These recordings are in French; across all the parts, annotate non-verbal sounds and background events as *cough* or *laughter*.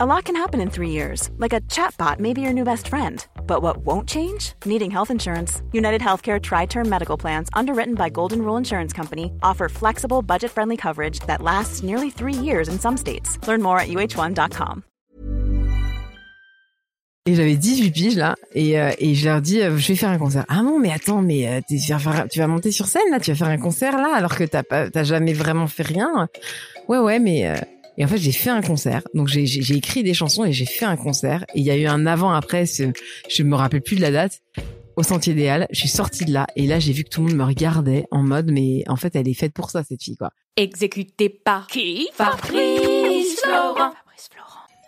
A lot can happen in three years, like a chatbot may be your new best friend. But what won't change? Needing health insurance. United Healthcare Tri Term Medical Plans, underwritten by Golden Rule Insurance Company, offer flexible, budget friendly coverage that lasts nearly three years in some states. Learn more at uh1.com. Et j'avais 18 piges là, et, euh, et je leur dis, euh, je vais faire un concert. Ah non, mais attends, mais euh, tu, vas faire, tu vas monter sur scène là, tu vas faire un concert là, alors que t'as pas, t'as jamais vraiment fait rien. Ouais, ouais, mais euh, et en fait, j'ai fait un concert. Donc j'ai, j'ai, j'ai écrit des chansons et j'ai fait un concert. Et il y a eu un avant après, ce, je me rappelle plus de la date. Au Sentier des Halles, je suis sortie de là et là j'ai vu que tout le monde me regardait en mode mais en fait elle est faite pour ça cette fille quoi. Exécuté par qui? Fabrice Florent.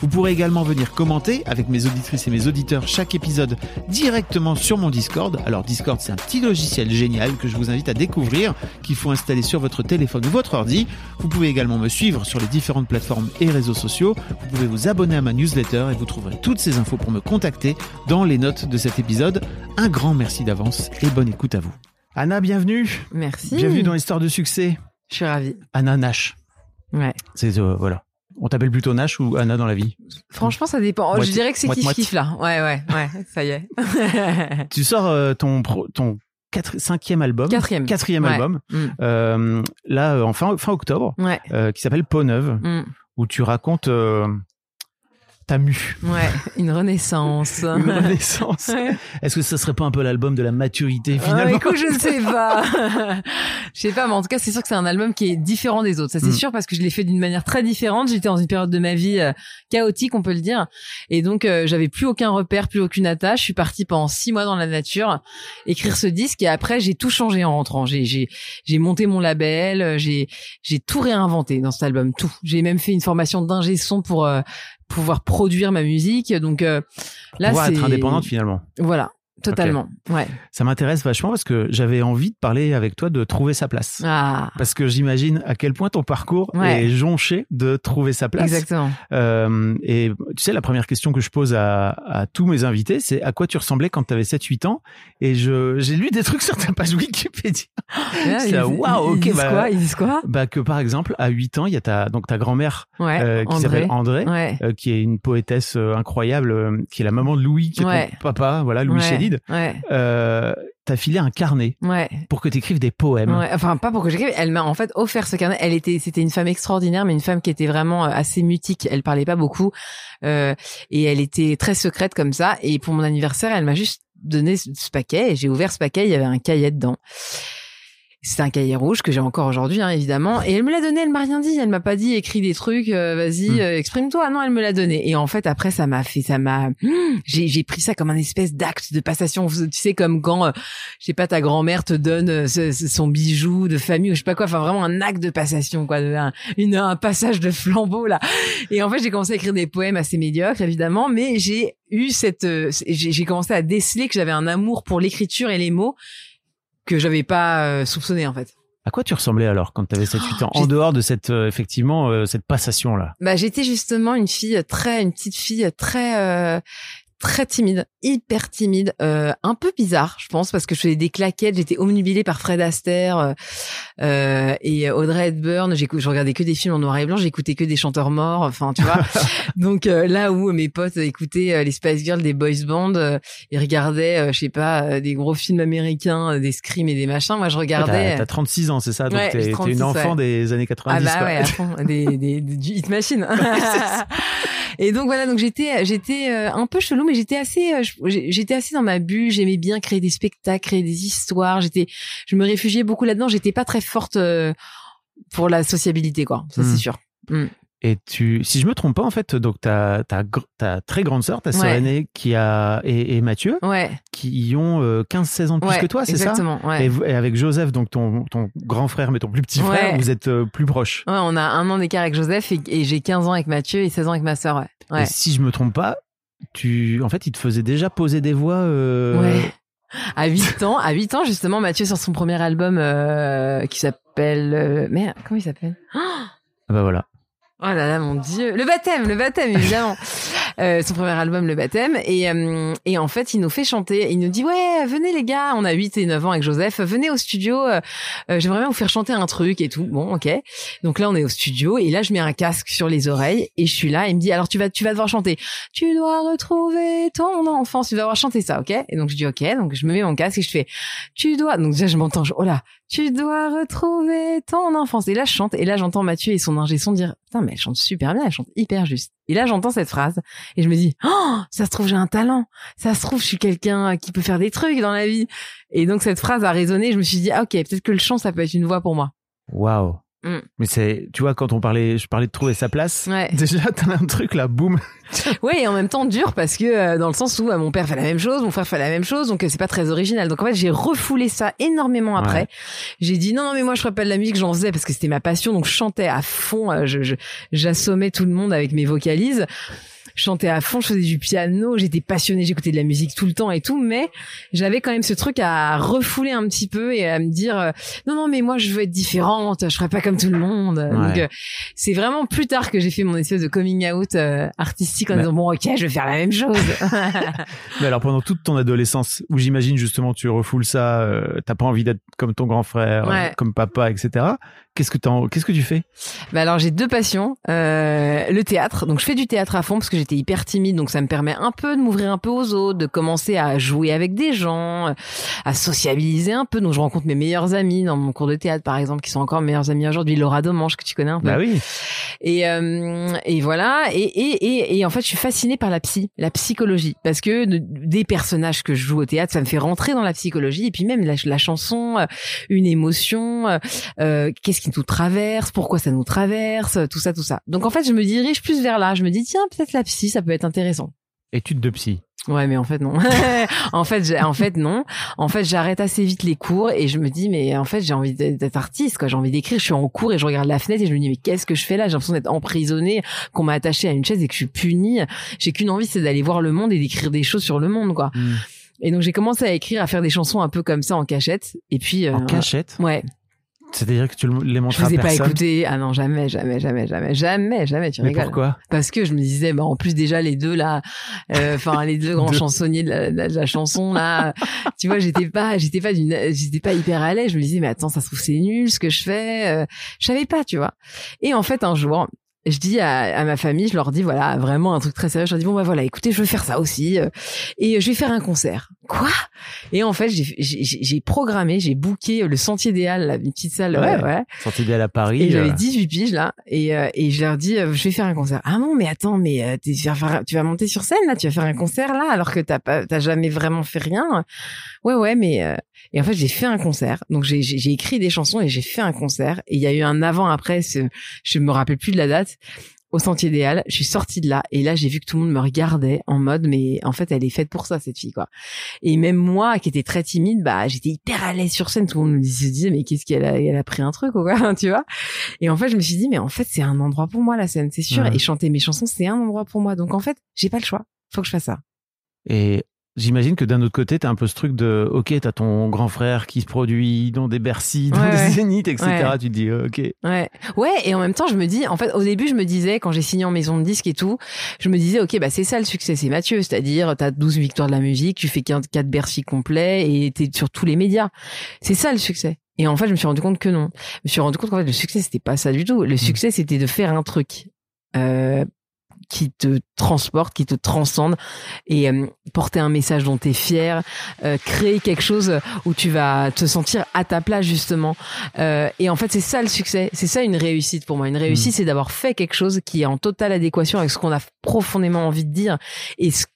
Vous pourrez également venir commenter avec mes auditrices et mes auditeurs chaque épisode directement sur mon Discord. Alors Discord, c'est un petit logiciel génial que je vous invite à découvrir, qu'il faut installer sur votre téléphone ou votre ordi. Vous pouvez également me suivre sur les différentes plateformes et réseaux sociaux. Vous pouvez vous abonner à ma newsletter et vous trouverez toutes ces infos pour me contacter dans les notes de cet épisode. Un grand merci d'avance et bonne écoute à vous. Anna, bienvenue. Merci. Bienvenue dans l'histoire de succès. Je suis ravie. Anna Nash. Ouais. C'est euh, voilà. On t'appelle plutôt Nash ou Anna dans la vie? Franchement, ça dépend. Oh, Moite- je dirais que c'est moite- kiff moite. kiff là. Ouais, ouais, ouais. Ça y est. *laughs* Tu sors euh, ton pro- ton quatre, cinquième album, Quatrième. quatrième Ouais. album, Mm. euh, là euh, en fin, fin octobre, Ouais. euh, qui s'appelle Peau Neuve, Mm. où tu racontes ta mue, Ouais. Une renaissance. *laughs* une renaissance. Ouais. Est-ce que ça serait pas un peu l'album de la maturité Ah, finalement écoute, je ne sais *laughs* pas. je sais pas, mais en tout cas, c'est sûr que c'est un album qui est différent des autres. Ça, c'est Mm. sûr parce que je l'ai fait d'une manière très différente. J'étais dans une période de ma vie euh, chaotique, on peut le dire. Et donc, euh, j'avais plus aucun repère, plus aucune attache. Je suis partie pendant six mois dans la nature, écrire ce disque. Et après, j'ai tout changé en rentrant. J'ai, j'ai, j'ai monté mon label. J'ai, j'ai tout réinventé dans cet album. Tout. J'ai même fait une formation d'ingé son pour euh, pouvoir produire ma musique. Donc, euh, là, Pouvoir être indépendante finalement. Voilà. Totalement. Ouais. Ça m'intéresse vachement parce que j'avais envie de parler avec toi de trouver sa place. Ah. Parce que j'imagine à quel point ton parcours Ouais. est jonché de trouver sa place. Exactement. Euh, et tu sais, la première question que je pose à, à tous mes invités, c'est à quoi tu ressemblais quand tu avais 7-8 ans? Et j'ai lu des *laughs* trucs sur ta page Wikipédia. Ils- là, waouh, ils ok, disent bah- quoi? Ils disent quoi? Bah que par exemple, à 8 ans, il y a ta donc ta grand-mère Ouais. euh, qui André. s'appelle André. Ouais. euh, qui est une poétesse euh, incroyable, qui est la maman de Louis, qui est ton papa, voilà, Louis ouais. Ouais. Euh, T'as filé un carnet Ouais. pour que tu écrives des poèmes. Ouais, enfin pas pour que j'écrive. Elle m'a en fait offert ce carnet. Elle était, c'était une femme extraordinaire, mais une femme qui était vraiment euh, assez mutique. Elle parlait pas beaucoup euh, et elle était très secrète comme ça. Et pour mon anniversaire, elle m'a juste donné ce ce paquet. Et j'ai ouvert ce paquet. Il y avait un cahier dedans. C'était un cahier rouge que j'ai encore aujourd'hui, hein, évidemment. Et elle me l'a donné, elle m'a rien dit. Elle m'a pas dit écris des trucs, euh, vas-y, Mm. euh, exprime-toi. Non, elle me l'a donné. Et en fait, après, ça m'a fait, ça m'a, *gasps* j'ai, j'ai pris ça comme un espèce d'acte de passation. Tu sais, comme quand, euh, je sais pas, ta grand-mère te donne ce- ce- son bijou de famille ou je sais pas quoi. Enfin, vraiment un acte de passation, quoi, de- un, une, un passage de flambeau là. Et en fait, j'ai commencé à écrire des poèmes assez médiocres, évidemment, mais j'ai eu cette, j'ai j'ai commencé à déceler que j'avais un amour pour l'écriture et les mots que j'avais pas euh, soupçonné en fait. À quoi tu ressemblais alors quand tu avais 7-8 ans En dehors de cette, euh, effectivement, euh, cette passation-là? Bah, j'étais justement une fille très, une petite fille très, euh, très timide, hyper timide, euh, un peu bizarre, je pense, parce que je faisais des claquettes, j'étais omnubilée par Fred Astaire euh, euh, et Audrey Hepburn. Je regardais que des films en noir et blanc, j'écoutais que des chanteurs morts, enfin, tu vois. *laughs* Donc là où mes potes écoutaient les Spice Girls, des boys bands, ils regardaient, je sais pas, des gros films américains, des screams et des machins. Moi, je regardais. T'as 36 ans, c'est ça? Donc t'es une enfant des années 90. Ah bah ouais, à fond, des, des, du hit machine. *laughs* *laughs* et donc voilà, donc j'étais, j'étais un peu chelou mais j'étais assez, euh, j'étais assez dans ma bulle. J'aimais bien créer des spectacles, créer des histoires. J'étais, je me réfugiais beaucoup là-dedans. J'étais pas très forte euh, pour la sociabilité, quoi. Ça, c'est hmm. sûr. Hmm. Et tu, si je me trompe pas, en fait, donc ta ta ta très grande sœur, ta sœur aînée, qui a et, Mathieu, ouais. qui ont 15-16 euh, ans de plus que toi, c'est ça? Exactement. Et, et, avec Joseph, donc ton ton grand frère, mais ton plus petit frère, vous êtes plus proches. Ouais, on a un an d'écart avec Joseph et, et j'ai 15 ans avec Mathieu et 16 ans avec ma sœur. Ouais. Et si je me trompe pas, tu, en fait, il te faisait déjà poser des voix. Euh... Ouais. À 8 ans, à 8 ans justement, Mathieu sur son premier album euh, qui s'appelle, euh... merde, comment il s'appelle? Ah bah voilà. Oh là là, mon dieu, le baptême, le baptême évidemment. *laughs* Euh, son premier album, Le Baptême. Et, euh, et en fait, il nous fait chanter. Il nous dit, ouais, venez les gars, on a 8 et 9 ans avec Joseph, venez au studio, euh, j'aimerais bien vous faire chanter un truc et tout. Bon, ok. Donc là, on est au studio et là, je mets un casque sur les oreilles et je suis là. il me dit, alors tu vas, tu vas devoir chanter. Tu dois retrouver ton enfance. Tu vas devoir chanter ça, ok? Et donc je dis, ok. Donc je me mets mon casque et je fais, tu dois. Donc déjà, je m'entends, oh là, tu dois retrouver ton enfance. Et là, je chante. Et là, j'entends Mathieu et son ingé son dire, putain, mais elle chante super bien, elle chante hyper juste. Et là, j'entends cette phrase et je me dis, oh, ça se trouve, j'ai un talent. Ça se trouve, je suis quelqu'un qui peut faire des trucs dans la vie. Et donc, cette phrase a résonné. Je me suis dit, ah, ok, peut-être que le chant, ça peut être une voix pour moi. Waouh. Mm. Mais c'est, tu vois, quand on parlait, je parlais de trouver sa place. *laughs* Déjà, t'as un truc là, boum. *laughs* oui, et en même temps dur parce que euh, dans le sens où euh, mon père fait la même chose, mon frère fait la même chose, donc euh, c'est pas très original. Donc en fait, j'ai refoulé ça énormément après. J'ai dit non, non, mais moi je ferais pas de la musique, j'en faisais parce que c'était ma passion, donc je chantais à fond, je, j'assommais tout le monde avec mes vocalises je chantais à fond, je faisais du piano, j'étais passionnée, j'écoutais de la musique tout le temps et tout, mais j'avais quand même ce truc à refouler un petit peu et à me dire euh, non non mais moi je veux être différente, je ferai pas comme tout le monde. Donc euh, c'est vraiment plus tard que j'ai fait mon espèce de coming out euh, artistique en disant bon ok je vais faire la même chose. *laughs* *laughs* mais alors pendant toute ton adolescence où j'imagine justement tu refoules ça, t'as pas envie d'être comme ton grand frère, comme papa, etc. Qu'est-ce que qu'est-ce que tu fais? Bah alors j'ai deux passions, euh, le théâtre. Donc je fais du théâtre à fond parce que j'étais hyper timide, donc ça me permet un peu de m'ouvrir un peu aux autres, de commencer à jouer avec des gens, à sociabiliser un peu. Donc je rencontre mes meilleurs amis dans mon cours de théâtre par exemple, qui sont encore mes meilleurs amis aujourd'hui, Laura Domange que tu connais un peu. Bah oui. Et euh, et voilà. Et, et et et en fait je suis fascinée par la psy, la psychologie, parce que des personnages que je joue au théâtre, ça me fait rentrer dans la psychologie et puis même la, la chanson, euh, une émotion, euh, qu'est-ce qui nous traverse, pourquoi ça nous traverse, tout ça, tout ça. Donc en fait, je me dirige plus vers là. Je me dis tiens, peut-être la psy, ça peut être intéressant. Étude de psy. Ouais, mais en fait non. *laughs* en fait, en fait non. En fait, j'arrête assez vite les cours et je me dis mais en fait j'ai envie d'être artiste quoi. J'ai envie d'écrire. Je suis en cours et je regarde la fenêtre et je me dis mais qu'est-ce que je fais là? J'ai l'impression d'être emprisonné, qu'on m'a attaché à une chaise et que je suis puni. J'ai qu'une envie, c'est d'aller voir le monde et d'écrire des choses sur le monde quoi. Hmm. Et donc j'ai commencé à écrire, à faire des chansons un peu comme ça en cachette. Et puis en euh, cachette? Ouais. C'est-à-dire que tu les montres je vous ai pas écouté. Ah non, jamais, jamais, jamais, jamais, jamais, jamais. Tu Mais pourquoi? Parce que je me disais, bah en plus déjà les deux là, euh, enfin les deux *laughs* grands chansonniers de la, de la, chanson là, tu vois, j'étais pas, j'étais pas d'une, j'étais pas hyper à l'aise. Je me disais, mais attends, ça se trouve c'est nul ce que je fais. Euh, je savais pas, tu vois. Et en fait un jour, je dis à, ma famille, je leur dis voilà vraiment un truc très sérieux. Je leur dis bon bah voilà, écoutez, je veux faire ça aussi euh, et je vais faire un concert. Quoi? Et en fait, j'ai programmé, j'ai booké le Sentier des Halles, la petite salle. Ouais, ouais. Sentier des Halles à Paris. Et j'avais 18 euh. piges là et euh, et je leur dis je vais faire un concert. Ah non mais attends mais tu vas tu vas monter sur scène là, tu vas faire un concert là alors que t'as pas t'as jamais vraiment fait rien. Ouais ouais mais et en fait, j'ai fait un concert. Donc j'ai j'ai écrit des chansons et j'ai fait un concert. Et il y a eu un avant après. Je me rappelle plus de la date au Sentier idéal. Je suis sortie de là et là j'ai vu que tout le monde me regardait en mode mais en fait elle est faite pour ça cette fille quoi. Et même moi qui étais très timide, bah j'étais hyper à l'aise sur scène. Tout le monde me disait mais qu'est-ce qu'elle a, elle a pris un truc ou quoi, *laughs* tu vois. Et en fait je me suis dit mais en fait c'est un endroit pour moi la scène, c'est sûr. Et chanter mes chansons c'est un endroit pour moi. Donc en fait j'ai pas le choix. Faut que je fasse ça. Et J'imagine que d'un autre côté, t'as un peu ce truc de, ok, t'as ton grand frère qui se produit dans des Bercy, dans Ouais, des ouais. Zéniths, etc. Ouais. Tu te dis, ok. Ouais, ouais, et en même temps, je me dis, en fait, au début, je me disais, quand j'ai signé en maison de disque et tout, je me disais, ok, bah c'est ça le succès, c'est Mathieu, c'est-à-dire, t'as 12 victoires de la musique, tu fais 4 Bercy complets et t'es sur tous les médias. C'est ça le succès. Et en fait, je me suis rendu compte que non. Je me suis rendu compte qu'en fait, le succès, c'était pas ça du tout. Le succès, c'était de faire un truc. Euh, qui te transporte, qui te transcende et euh, porter un message dont tu es fier, euh, créer quelque chose où tu vas te sentir à ta place justement. Euh, et en fait, c'est ça le succès, c'est ça une réussite pour moi. Une réussite, c'est d'avoir fait quelque chose qui est en totale adéquation avec ce qu'on a profondément envie de dire et ce-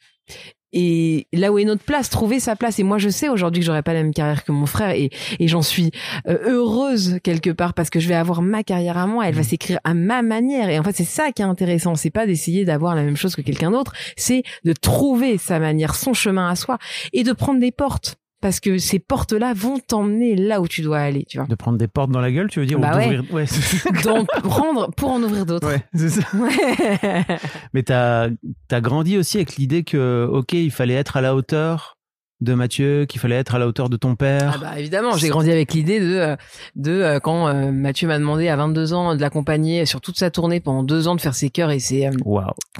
et là où est notre place, trouver sa place. Et moi, je sais aujourd'hui que j'aurais pas la même carrière que mon frère, et, et j'en suis euh, heureuse quelque part parce que je vais avoir ma carrière à moi. Elle va s'écrire à ma manière. Et en fait, c'est ça qui est intéressant. C'est pas d'essayer d'avoir la même chose que quelqu'un d'autre. C'est de trouver sa manière, son chemin à soi, et de prendre des portes. Parce que ces portes-là vont t'emmener là où tu dois aller, tu vois. De prendre des portes dans la gueule, tu veux dire Bah ou ouais. d'ouvrir- ouais. *laughs* D'en prendre pour en ouvrir d'autres. ouais, c'est ça. Ouais. *laughs* Mais t'as as grandi aussi avec l'idée que, ok, il fallait être à la hauteur de Mathieu, qu'il fallait être à la hauteur de ton père. Ah bah évidemment, j'ai grandi avec l'idée de euh, de euh, quand euh, Mathieu m'a demandé à 22 ans de l'accompagner sur toute sa tournée pendant deux ans de faire ses chœurs et ses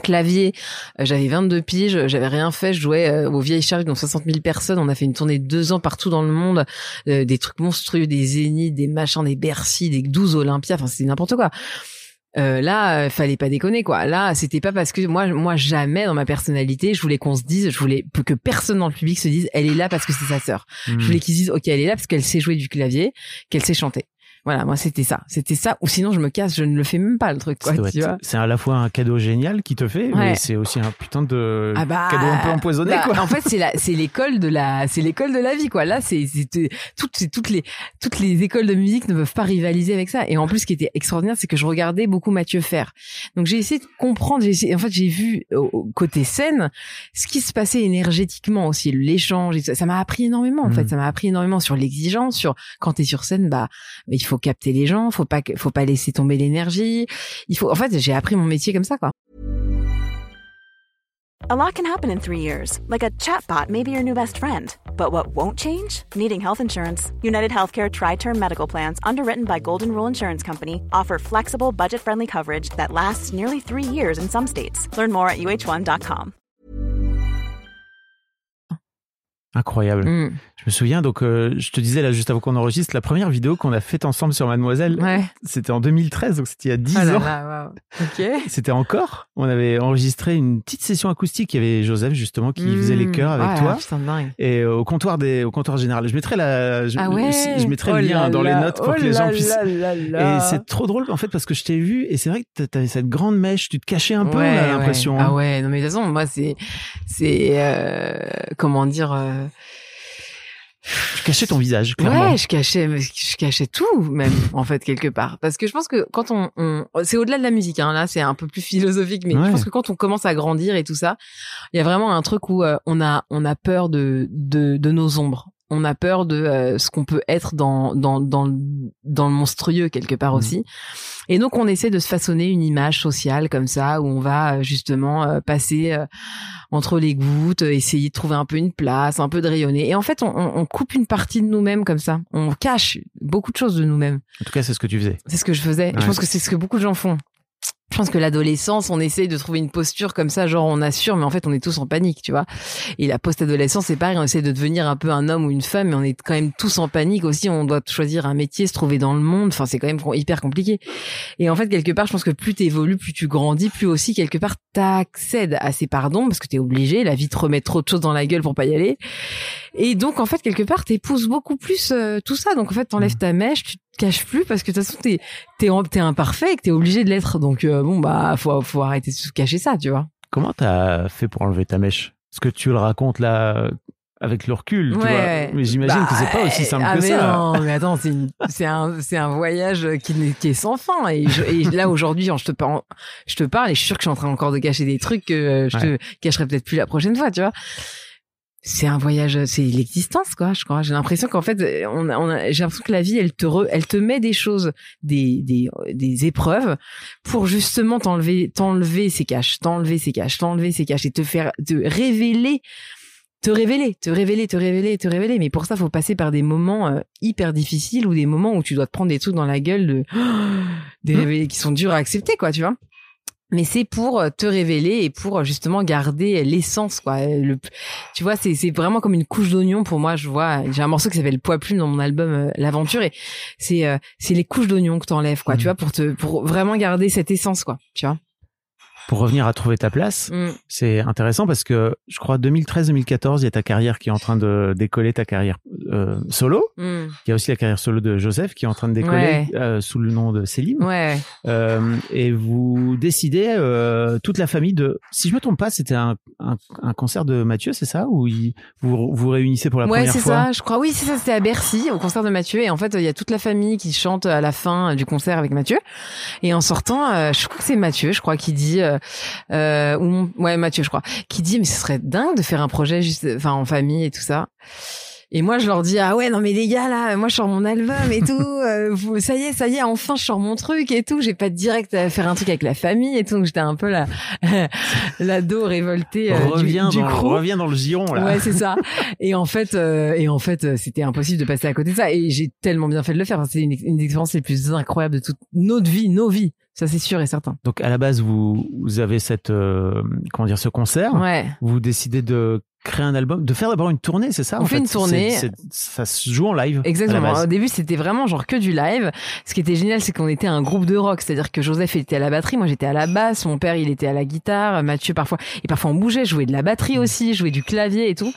claviers. J'avais 22 piges, j'avais rien fait, je jouais aux vieilles charges dont 60 000 personnes. On a fait une tournée de deux ans partout dans le monde, des trucs monstrueux, des zéniths, des machins, des Bercy, des 12 Olympia. Enfin, c'était n'importe quoi. Euh, là, euh, fallait pas déconner quoi. Là, c'était pas parce que moi, moi jamais dans ma personnalité, je voulais qu'on se dise, je voulais que personne dans le public se dise, elle est là parce que c'est sa sœur. Hmm. Je voulais qu'ils se disent, ok, elle est là parce qu'elle sait jouer du clavier, qu'elle sait chanter. Voilà, moi c'était ça, c'était ça. Ou sinon je me casse, je ne le fais même pas le truc, quoi. Tu vois. C'est à la fois un cadeau génial qui te fait, mais c'est aussi un putain de Ah bah, cadeau un peu empoisonné, bah, quoi. En fait, c'est la, c'est l'école de la, c'est l'école de la vie, quoi. Là, c'est, toutes, toutes les, toutes les écoles de musique ne peuvent pas rivaliser avec ça. Et en plus, ce qui était extraordinaire, c'est que je regardais beaucoup Mathieu faire. Donc, j'ai essayé de comprendre. J'ai essayé- en fait, j'ai vu au, côté scène ce qui se passait énergétiquement aussi, l'échange. ça m'a appris énormément. En Mm. fait, ça m'a appris énormément sur l'exigence, sur quand t'es sur scène, bah, il faut capter les gens, faut pas, faut pas laisser tomber l'énergie. Faut, en fait, j'ai appris mon métier comme ça. A lot can happen in three years, like a chatbot may be your new best friend. But what won't change? Needing health insurance. United Healthcare Tri Term Medical Plans, underwritten by Golden Rule Insurance Company, offer flexible, budget friendly coverage that lasts nearly three years in some states. Learn more at uh1.com. Incroyable. Mm. Je me souviens, donc, euh, je te disais là juste avant qu'on enregistre, la première vidéo qu'on a faite ensemble sur Mademoiselle, Ouais. c'était en 2013, donc c'était il y a 10 Ah là ans. là. *laughs* C'était encore. On avait enregistré une petite session acoustique. Il y avait Joseph justement qui faisait les chœurs avec Ah, toi. Dingue. Et euh, au comptoir des, au comptoir général. Je mettrai la, je, Ah ouais? je mettrai Oh le lien là dans les là, notes pour oh que les gens là puissent. là là Et là. c'est trop drôle en fait parce que je t'ai vu et c'est vrai que t'avais cette grande mèche, tu te cachais un peu, Ouais, l'impression. Ah hein. ouais, non mais de toute façon, moi c'est, c'est euh, comment dire. euh, Tu cachais ton visage, clairement. Ouais, je cachais, je cachais tout même *laughs* en fait quelque part, parce que je pense que quand on, on c'est au-delà de la musique, hein, là c'est un peu plus philosophique, mais Ouais. je pense que quand on commence à grandir et tout ça, il y a vraiment un truc où euh, on a on a peur de de, de nos ombres. On a peur de euh, ce qu'on peut être dans dans dans le- dans le monstrueux quelque part Mhm. aussi. Et donc on essaie de se façonner une image sociale comme ça où on va euh, justement euh, passer euh, entre les gouttes, euh, essayer de trouver un peu une place, un peu de rayonner. Et en fait, on, on- on coupe une partie de nous-mêmes comme ça. On cache beaucoup de choses de nous-mêmes. En tout cas, c'est ce que tu faisais. C'est ce que je faisais. Ouais. Je pense que c'est ce que beaucoup de gens font. Je pense que l'adolescence, on essaye de trouver une posture comme ça, genre on assure, mais en fait on est tous en panique, tu vois. Et la post-adolescence, c'est pareil, on essaie de devenir un peu un homme ou une femme, mais on est quand même tous en panique aussi. On doit choisir un métier, se trouver dans le monde. Enfin, c'est quand même hyper compliqué. Et en fait, quelque part, je pense que plus t'évolues, plus tu grandis, plus aussi quelque part t'accèdes à ces pardons parce que t'es obligé. La vie te remet trop de choses dans la gueule pour pas y aller. Et donc, en fait, quelque part, t'épouses beaucoup plus euh, tout ça. Donc, en fait, t'enlèves ta mèche, tu caches plus parce que de toute façon, t'es t'es t'es imparfait et que t'es obligé de l'être. Donc, euh, bon, bah, faut faut arrêter de se cacher ça, tu vois. Comment t'as fait pour enlever ta mèche? Parce que tu le racontes là avec le recul, tu vois. Ouais. Mais j'imagine Bah, que c'est pas aussi simple ah, que mais ça. Non, mais attends, c'est une- c'est un, c'est un voyage qui, n'est- qui est sans fin. Et, je- et là, aujourd'hui, je te, parle, je te parle et je suis sûr que je suis en train encore de cacher des trucs que euh, je te cacherai peut-être plus la prochaine fois, tu vois. C'est un voyage, c'est l'existence, quoi, je crois. J'ai l'impression qu'en fait, on a, on a- j'ai l'impression que la vie, elle te, re- elle te met des choses, des, des, des épreuves pour justement t'enlever, t'enlever ces caches, t'enlever ces caches, t'enlever ces caches et te faire, te révéler te révéler, te révéler, te révéler, te révéler. Mais pour ça, faut passer par des moments euh, hyper difficiles ou des moments où tu dois te prendre des trucs dans la gueule de *gasps* des Mmh. révélés qui sont durs à accepter, quoi, tu vois. Mais c'est pour euh, te révéler et pour euh, justement garder l'essence, quoi. Euh, Le, tu vois, c'est c'est vraiment comme une couche d'oignon pour moi. Je vois, j'ai un morceau qui s'appelle Poids plume dans mon album euh, L'aventure et c'est euh, c'est les couches d'oignon que t'enlèves, quoi. Mhm. Tu vois, pour te pour vraiment garder cette essence, quoi. Tu vois. Pour revenir à trouver ta place, Mm. c'est intéressant parce que je crois 2013-2014, il y a ta carrière qui est en train de décoller, ta carrière euh, solo. Mm. Il y a aussi la carrière solo de Joseph qui est en train de décoller Ouais. euh, sous le nom de. Ouais. Euh, et vous décidez toute la famille de, si je me trompe pas, c'était un, un, un concert de Mathieu, c'est ça, où il, vous vous réunissez pour la Ouais, première c'est fois? ça. Je crois. Oui, c'est ça. C'était à Bercy, au concert de Mathieu. Et en fait, il y a toute la famille qui chante à la fin du concert avec Mathieu. Et en sortant, je crois que c'est Mathieu, je crois, qui dit, euh, euh, ou ouais, Mathieu, je crois, qui dit, mais ce serait dingue de faire un projet juste, en famille et tout ça. Et moi, je leur dis, ah ouais, non, mais les gars, là, moi, je sors mon album et tout. *laughs* euh, vous- ça y est, ça y est, enfin, je sors mon truc et tout. J'ai pas de direct à faire un truc avec la famille et tout. Donc, j'étais un peu la, *laughs* l'ado révolté euh, reviens, du dans, crew. reviens dans le giron, là. Ouais, c'est ça. Et en fait, euh, et en fait, euh, c'était impossible de passer à côté de ça. Et j'ai tellement bien fait de le faire. Enfin, c'est une, une des expériences les plus incroyables de toute notre vie, nos vies. Ça, c'est sûr et certain. Donc, à la base, vous, vous avez cette, euh, comment dire, ce concert. Ouais. Vous décidez de créer un album, de faire d'abord une tournée, c'est ça On en fait fait? une tournée. Ça se joue en live. Exactement. Au début, c'était vraiment genre que du live. Ce qui était génial, c'est qu'on était un groupe de rock. C'est-à-dire que Joseph était à la batterie, moi j'étais à la basse, mon père il était à la guitare, Mathieu parfois. Et parfois on bougeait, jouait de la batterie aussi, jouait du clavier et tout.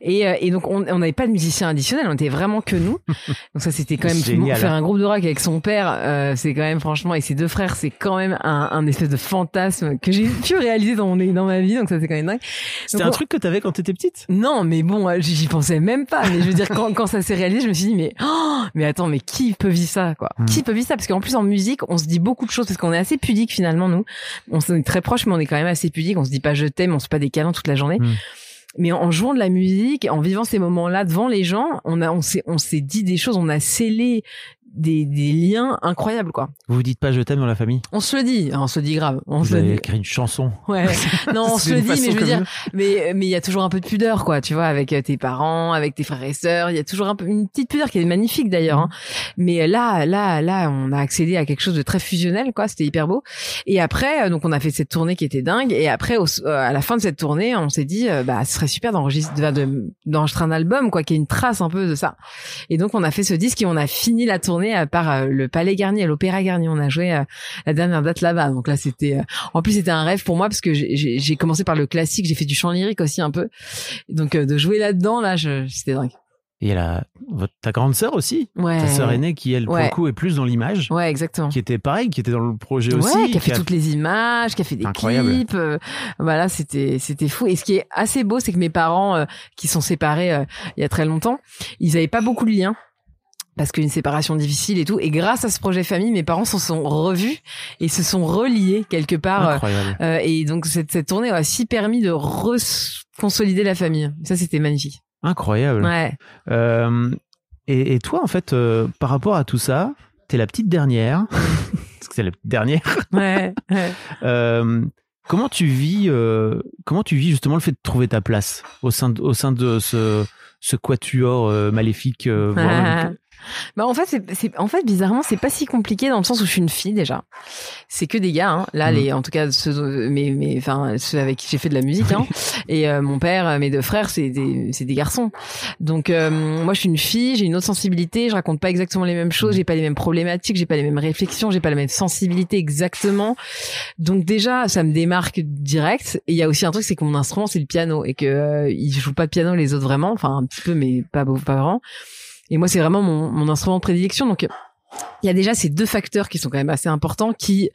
Et, euh, et donc on n'avait pas de musicien additionnel, on était vraiment que nous. *laughs* Donc ça c'était quand même faire un groupe de rock avec son père, euh, c'est quand même franchement et ses deux frères, c'est quand même un, un espèce de fantasme que j'ai *laughs* pu réaliser dans mon dans ma vie. Donc ça c'est quand même dingue. C'était un on- truc que t'avais quand t'étais petite? Non, mais bon, euh, j'y pensais même pas. Mais je veux dire, quand, quand ça s'est réalisé, je me suis dit, mais, oh, *gasps* mais attends, mais qui peut vivre ça, quoi? Hmm. Qui peut vivre ça? Parce qu'en plus, en musique, on se dit beaucoup de choses, parce qu'on est assez pudique finalement, nous. On est très proches, mais on est quand même assez pudique. On se dit pas je t'aime, on se pas des câlins toute la journée. Hmm. Mais en jouant de la musique, en vivant ces moments-là devant les gens, on a, on s'est, on s'est dit des choses, on a scellé des, des liens incroyables, quoi. Vous vous dites pas je t'aime dans la famille? On se le dit, on se le dit grave. On Vous se avez dit. écrit une chanson. Ouais. *laughs* Non, on se le dit, mais je veux dire, mais mais il y a toujours un peu de pudeur, quoi. Tu vois, avec euh, tes parents, avec tes frères et sœurs, il y a toujours un peu une petite pudeur qui est magnifique d'ailleurs. Hein. Mais là, là, là, on a accédé à quelque chose de très fusionnel, quoi. C'était hyper beau. Et après, euh, donc on a fait cette tournée qui était dingue. Et après, au- euh, à la fin de cette tournée, on s'est dit, bah, ce serait super d'enregistrer, de- de- d'enregistrer un album, quoi, qui ait une trace un peu de ça. Et donc on a fait ce disque et on a fini la tournée à part euh, le Palais Garnier, l'Opéra Garnier. On a joué euh, la dernière date là-bas. Donc là, c'était euh, en plus, c'était un rêve pour moi parce que j'ai- commencé par le classique, j'ai fait du chant lyrique aussi un peu. Donc de jouer là-dedans, là, c'était dingue. Et a votre, ta grande sœur aussi, Ouais. ta sœur aînée qui elle pour Ouais. le coup est plus dans l'image, Ouais, exactement. qui était pareil, qui était dans le projet Ouais, aussi, qui a fait toutes les images, qui a fait des Incroyable. clips. voilà, c'était c'était fou. Et ce qui est assez beau, c'est que mes parents, euh, qui sont séparés euh, il y a très longtemps, ils avaient pas beaucoup de liens parce qu'une séparation difficile et tout. Et grâce à ce projet famille, mes parents se sont revus et se sont reliés quelque part. euh, incroyable. Euh, et donc cette, cette tournée a aussi permis de consolider la famille. Ça, c'était magnifique. Incroyable. Ouais. Euh, et, et toi, en fait, euh, par rapport à tout ça, t'es la petite dernière. *laughs* Parce que c'est la petite dernière. Ouais. ouais. *laughs* Comment tu vis, comment tu vis justement le fait de trouver ta place au sein de, au sein de ce, ce quatuor euh, maléfique. euh, voire- *laughs* Bah en fait c'est en fait bizarrement c'est pas si compliqué dans le sens où je suis une fille déjà. C'est que des gars hein. là Mhm. les en tout cas ceux mes mes enfin ceux avec qui j'ai fait de la musique hein. *laughs* et euh, mon père mes deux frères c'est des c'est des garçons. Donc euh, moi je suis une fille j'ai une autre sensibilité je raconte pas exactement les mêmes choses j'ai pas les mêmes problématiques j'ai pas les mêmes réflexions j'ai pas la même sensibilité exactement. Donc déjà ça me démarque direct. Et il y a aussi un truc c'est que mon instrument c'est le piano. Et que euh, ils jouent pas de piano les autres vraiment. Enfin un petit peu mais pas pas vraiment et moi, c'est vraiment mon, mon instrument de prédilection. Donc, il y a déjà ces deux facteurs qui sont quand même assez importants qui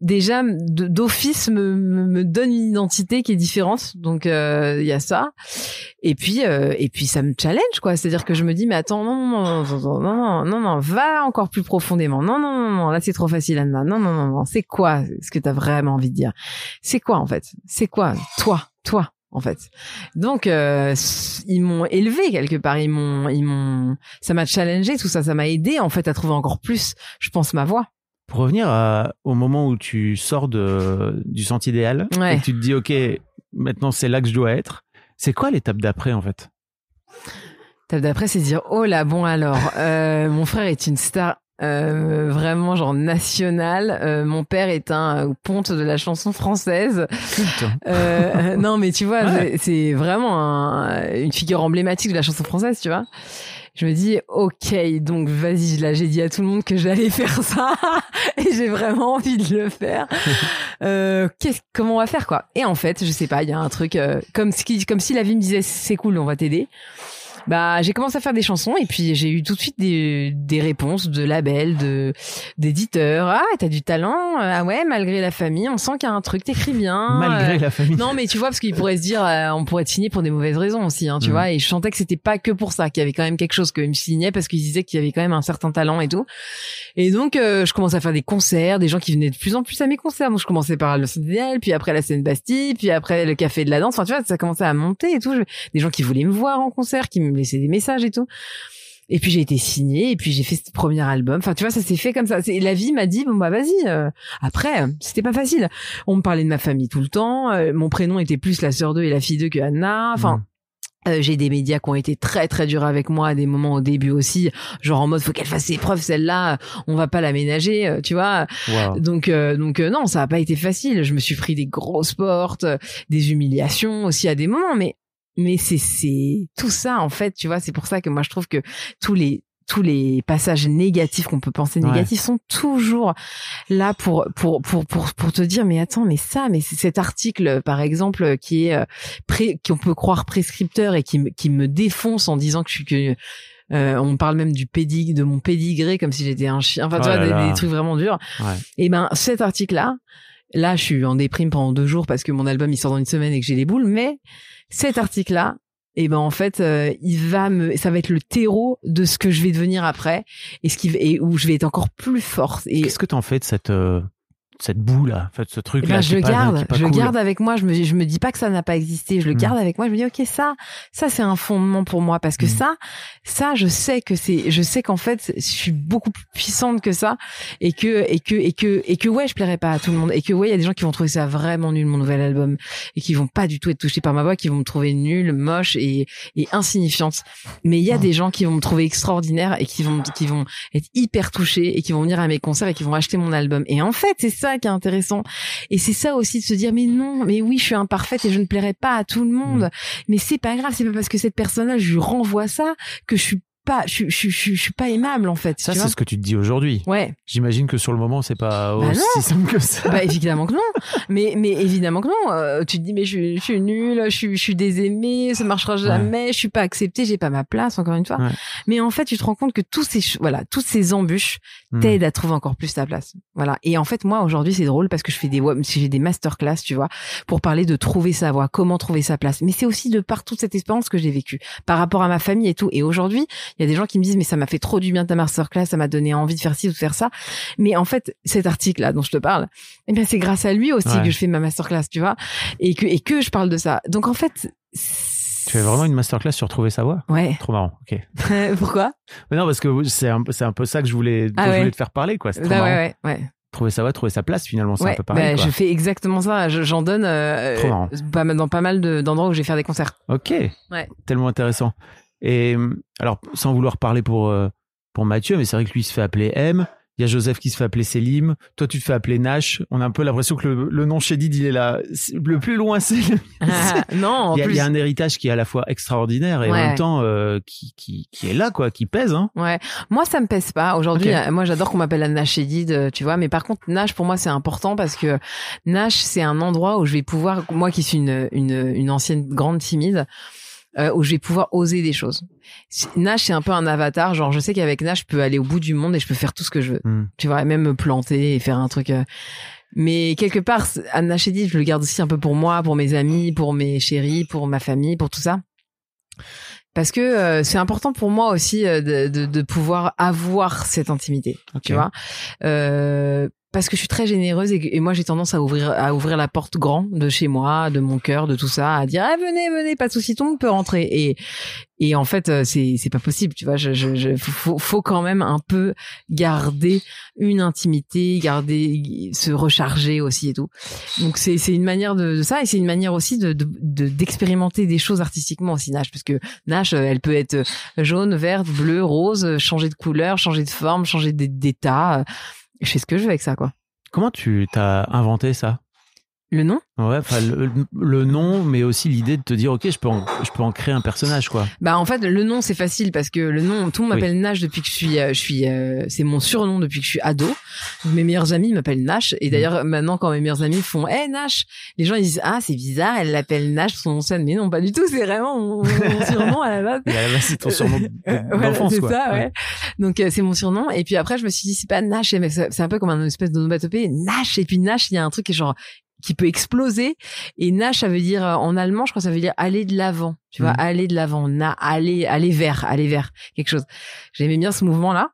déjà d'office me, me, donne une identité qui est différente donc il y a ça et puis euh, et puis ça me challenge quoi c'est à dire que je me dis mais attends non non non non non non, non va encore plus profondément non non non non là c'est trop facile Anna non non non non c'est quoi ce que t'as vraiment envie de dire c'est quoi en fait c'est quoi toi toi en fait. Donc euh, ils m'ont élevé quelque part, ils m'ont ils m'ont ça m'a challengé tout ça, ça m'a aidé en fait à trouver encore plus, je pense ma voix. Pour revenir à- au moment où tu sors de, du sentier idéal Ouais. et que tu te dis, OK, maintenant c'est là que je dois être, C'est quoi l'étape d'après en fait? L'étape d'après, c'est dire oh là bon alors, euh, mon frère est une star. Euh, vraiment genre nationale. Euh, mon père est un euh, ponte de la chanson française. Euh, *laughs* non, mais tu vois, Ouais. c'est- vraiment un- une figure emblématique de la chanson française, tu vois. Je me dis, ok, donc vas-y, là j'ai dit à tout le monde que j'allais *laughs* faire ça et j'ai vraiment envie de le faire. *laughs* Euh, qu'est-ce- comment on va faire quoi? Et en fait, je sais pas, il y a un truc euh, comme comme si la vie me disait, c'est cool, on va t'aider. Bah, j'ai commencé à faire des chansons et puis j'ai eu tout de suite des, des réponses de labels, de d'éditeurs. Ah, t'as du talent. Ah ouais, malgré la famille, on sent qu'il y a un truc. T'écris bien. Malgré Euh, la famille. non, mais tu vois, parce qu'il pourrait se dire, euh, on pourrait te signer pour des mauvaises raisons aussi, hein, tu Mhm. vois. Et je sentais que c'était pas que pour ça, qu'il y avait quand même quelque chose qu'ils me signaient parce qu'ils disaient qu'il y avait quand même un certain talent et tout. Et donc, euh, je commençais à faire des concerts, des gens qui venaient de plus en plus à mes concerts. Donc, je commençais par le CDL, puis après la scène Bastille, puis après le Café de la Danse. Enfin, tu vois, ça commençait à monter et tout. Des gens qui voulaient me voir en concert, qui me laissaient des messages et tout. Et puis j'ai été signée, et puis j'ai fait ce premier album. Enfin, tu vois, ça s'est fait comme ça. La vie m'a dit, bon bah vas-y. euh. Après, c'était pas facile. On me parlait de ma famille tout le temps. euh, mon prénom était plus la sœur d'eux et la fille d'eux que Anna. Enfin, Mm. euh, j'ai des médias qui ont été très très durs avec moi à des moments au début aussi, genre en mode faut qu'elle fasse ses preuves celle-là, on va pas l'aménager, euh, tu vois. Wow. Donc euh, donc euh, non, ça a pas été facile. Je me suis pris des grosses portes, des humiliations aussi à des moments, mais mais c'est c'est tout ça en fait, tu vois. C'est pour ça que moi je trouve que tous les tous les passages négatifs qu'on peut penser Ouais. négatifs sont toujours là pour pour pour pour pour te dire mais attends mais ça mais c'est cet article par exemple qui est euh, pré- qu'on peut croire prescripteur et qui me qui me défonce en disant que je suis que euh, on parle même du pédig de mon pédigré comme si j'étais un chien enfin tu Oh vois des, trucs vraiment durs Ouais. et ben cet article là là je suis en déprime pendant deux jours parce que mon album il sort dans une semaine et que j'ai les boules mais cet article là et ben en fait euh, il va me ça va être le terreau de ce que je vais devenir après et ce qui et où je vais être encore plus forte et Qu'est-ce que t'en fais de cette euh, cette boue là, en fait, ce truc eh là ben, je le garde, je le cool. garde avec moi. Je me, je me dis pas que ça n'a pas existé. Je le Mm. garde avec moi. Je me dis ok ça, ça c'est un fondement pour moi parce que Mm. ça, ça je sais que c'est, je sais qu'en fait je suis beaucoup plus puissante que ça et que et que et que et que ouais je plairai pas à tout le monde et que ouais il y a des gens qui vont trouver ça vraiment nul mon nouvel album et qui vont pas du tout être touchés par ma voix, qui vont me trouver nulle, moche et et insignifiante. Mais il y a Mm. des gens qui vont me trouver extraordinaire et qui vont qui vont être hyper touchés et qui vont venir à mes concerts et qui vont acheter mon album. Et en fait c'est ça qui est intéressant et c'est ça aussi de se dire mais non, mais oui, je suis imparfaite et je ne plairai pas à tout le monde. Mm. Mais c'est pas grave, c'est pas parce que cette personne-là, je lui renvoie ça que je suis pas, je, je, je, je suis pas aimable en fait. Ça c'est ce que tu te dis aujourd'hui. Ouais, J'imagine que sur le moment c'est pas Bah aussi non. simple que ça. bah évidemment que non. Mais mais évidemment que non. Euh, tu te dis mais je, suis- je suis nulle, je suis je suis désaimée, ça marchera jamais, je suis pas acceptée, j'ai pas ma place encore une fois. Ouais. Mais en fait, tu te rends compte que tous ces voilà, toutes ces embûches Hmm. t'aide à trouver encore plus ta place. Voilà. Et en fait, moi, aujourd'hui, c'est drôle parce que je fais des, j'ai des masterclass, tu vois, pour parler de trouver sa voie, comment trouver sa place. Mais c'est aussi de par toute cette expérience que j'ai vécue par rapport à ma famille et tout. Et aujourd'hui, il y a des gens qui me disent, mais ça m'a fait trop du bien ta masterclass, ça m'a donné envie de faire ci ou de faire ça. Mais en fait, cet article-là dont je te parle, eh bien, c'est grâce à lui aussi Ouais. que je fais ma masterclass, tu vois, et que, et que je parle de ça. Donc, en fait, Tu fais vraiment une masterclass sur trouver sa voix? Ouais. Trop marrant. Ok. *laughs* Pourquoi? Mais non parce que c'est un un peu ça que je voulais Ah je ouais. voulais te faire parler quoi. C'est trop Bah marrant. ouais, ouais, ouais. Trouver sa voix, trouver sa place finalement c'est Ouais, un peu pareil. bah, quoi. je fais exactement ça. Je- J'en donne euh, pas mal- dans pas mal de- d'endroits où je vais faire des concerts. Ok. Ouais. Tellement intéressant. Et alors, sans vouloir parler pour, euh, pour Mathieu, mais c'est vrai que lui il se fait appeler M. Il y a Joseph qui se fait appeler Selim. Toi, tu te fais appeler Nash. On a un peu l'impression que le, le nom Chédid, il est là. Le plus loin, c'est le Ah, non, en il y, a, il y a un héritage qui est à la fois extraordinaire et en même temps euh, qui, qui, qui est là, quoi, qui pèse. Hein. Ouais, moi ça me pèse pas. Aujourd'hui, euh, moi j'adore qu'on m'appelle Anna Chédid, euh, tu vois. Mais par contre, Nash pour moi c'est important parce que Nash c'est un endroit où je vais pouvoir, moi qui suis une une, une ancienne grande timide, euh, où je vais pouvoir oser des choses. Nash c'est un peu un avatar, genre je sais qu'avec Nash je peux aller au bout du monde et je peux faire tout ce que je veux. Hmm. Tu vois, même me planter et faire un truc. euh, Mais quelque part, Anna Chédid, je le garde aussi un peu pour moi, pour mes amis, pour mes chéris, pour ma famille, pour tout ça. Parce que euh, c'est important pour moi aussi euh, de, de, de pouvoir avoir cette intimité, tu vois. Euh, parce que je suis très généreuse et, et moi j'ai tendance à ouvrir à ouvrir la porte grand de chez moi, de mon cœur, de tout ça, à dire ah, venez venez pas de souci, tout le monde peut rentrer et et en fait euh, c'est c'est pas possible, tu vois, je, je, je faut, faut quand même un peu garder une intimité, garder se recharger aussi et tout. Donc c'est c'est une manière de, de ça et c'est une manière aussi de de de- d'expérimenter des choses artistiquement aussi Nash parce que Nash euh, elle peut être jaune, verte, bleue, rose, euh, changer de couleur, changer de forme, changer d'é- d'état. Je fais ce que je veux avec ça quoi. Comment tu t'as inventé ça? Le nom? Ouais, enfin le, le nom, mais aussi l'idée de te dire ok, je peux en, je peux en créer un personnage quoi. Bah en fait le nom c'est facile parce que le nom tout le monde Oui. m'appelle Nash depuis que je suis euh, je suis euh, c'est mon surnom depuis que je suis ado. Mes meilleurs amis m'appellent Nash et d'ailleurs maintenant quand mes meilleurs amis font "Hey Nash", les gens ils disent "Ah, c'est bizarre, elle l'appelle Nash son nom scène." Mais non, pas du tout, c'est vraiment mon, mon *laughs* surnom à la base. Et à la base, c'est ton surnom Euh, *laughs* voilà, d'enfance c'est quoi. ça, ouais. Donc euh, c'est mon surnom et puis après je me suis dit c'est pas Nash mais c'est c'est un peu comme un espèce d'onomatopée Nash et puis Nash il y a un truc qui est genre qui peut exploser et Nash ça veut dire euh, en allemand je crois que ça veut dire aller de l'avant tu vois Mhm. aller de l'avant na aller aller vers aller vers quelque chose j'aimais bien ce mouvement là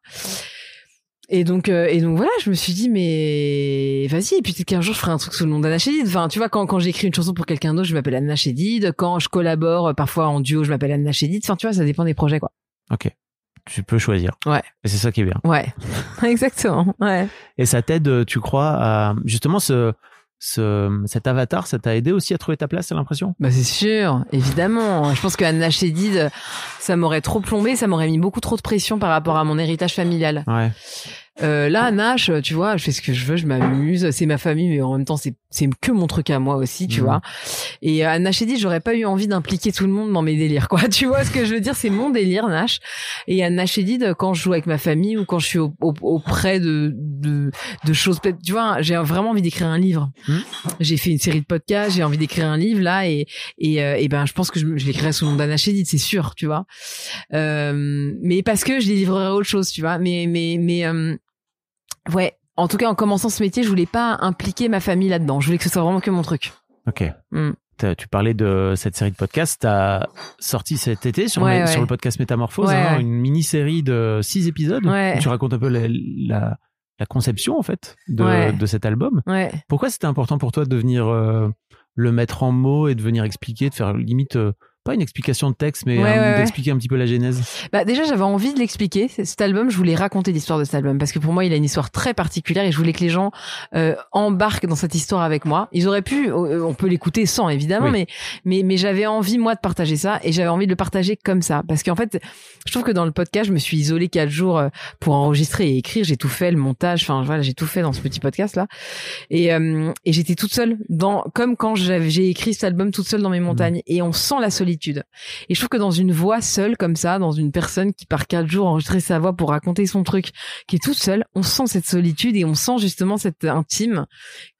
et donc euh, et donc voilà je me suis dit mais vas-y et puis peut-être qu'un jour je ferai un truc sous le nom d'Anna Chédid enfin tu vois quand quand j'écris une chanson pour quelqu'un d'autre je m'appelle Anna Chédid quand je collabore euh, parfois en duo je m'appelle Anna Chédid enfin tu vois ça dépend des projets quoi Ok. Tu peux choisir. Ouais. Et c'est ça qui est bien. Ouais, *laughs* exactement. Ouais. Et ça t'aide, tu crois, à justement ce, ce cet avatar, ça t'a aidé aussi à trouver ta place, t'as l'impression? Bah c'est sûr, évidemment. Je pense que Anna Chédid, ça m'aurait trop plombé, ça m'aurait mis beaucoup trop de pression par rapport à mon héritage familial. Ouais. Euh, là, Nash, tu vois, je fais ce que je veux, je m'amuse, c'est ma famille, mais en même temps, c'est c'est que mon truc à moi aussi, tu Mhm. vois. Et euh, Nash Chédid, j'aurais pas eu envie d'impliquer tout le monde dans mes délires, quoi. *laughs* Tu vois ce que je veux dire? C'est mon délire, Nash. Et à Nash Chédid, quand je joue avec ma famille ou quand je suis au- au- auprès de, de de choses, peut-être, tu vois, j'ai vraiment envie d'écrire un livre. Mhm. J'ai fait une série de podcasts, j'ai envie d'écrire un livre là, et et, euh, et ben, je pense que je, je l'écrirai sous le nom d'Anna Chédid, c'est sûr, tu vois. Euh, mais parce que je délivrerai autre chose, tu vois. Mais mais mais euh, Ouais. En tout cas, en commençant ce métier, je voulais pas impliquer ma famille là-dedans. Je voulais que ce soit vraiment que mon truc. Ok. Mm. Tu parlais de cette série de podcasts. T'as sorti cet été sur, Ouais, le, ouais. sur le podcast Métamorphose Ouais, hein, une mini-série de six épisodes. Où Tu racontes un peu la, la, la conception en fait de, cet album. Pourquoi c'était important pour toi de venir euh, le mettre en mots et de venir expliquer, de faire limite euh, pas une explication de texte, mais Ouais, un- ouais, ouais. d'expliquer un petit peu la genèse. Bah déjà, j'avais envie de l'expliquer. Cet album, je voulais raconter l'histoire de cet album parce que pour moi, il a une histoire très particulière et je voulais que les gens euh, embarquent dans cette histoire avec moi. Ils auraient pu, euh, on peut l'écouter sans évidemment, Oui. mais mais mais j'avais envie moi de partager ça et j'avais envie de le partager comme ça parce qu'en fait, je trouve que dans le podcast, je me suis isolée quatre jours euh, pour enregistrer et écrire. J'ai tout fait, le montage, enfin voilà, j'ai tout fait dans ce petit podcast là et euh, et j'étais toute seule dans comme quand j'avais j'ai écrit cet album toute seule dans mes montagnes et on sent la solitude. Et je trouve que dans une voix seule comme ça, dans une personne qui par quatre jours enregistrer sa voix pour raconter son truc, qui est toute seule, on sent cette solitude et on sent justement cette intime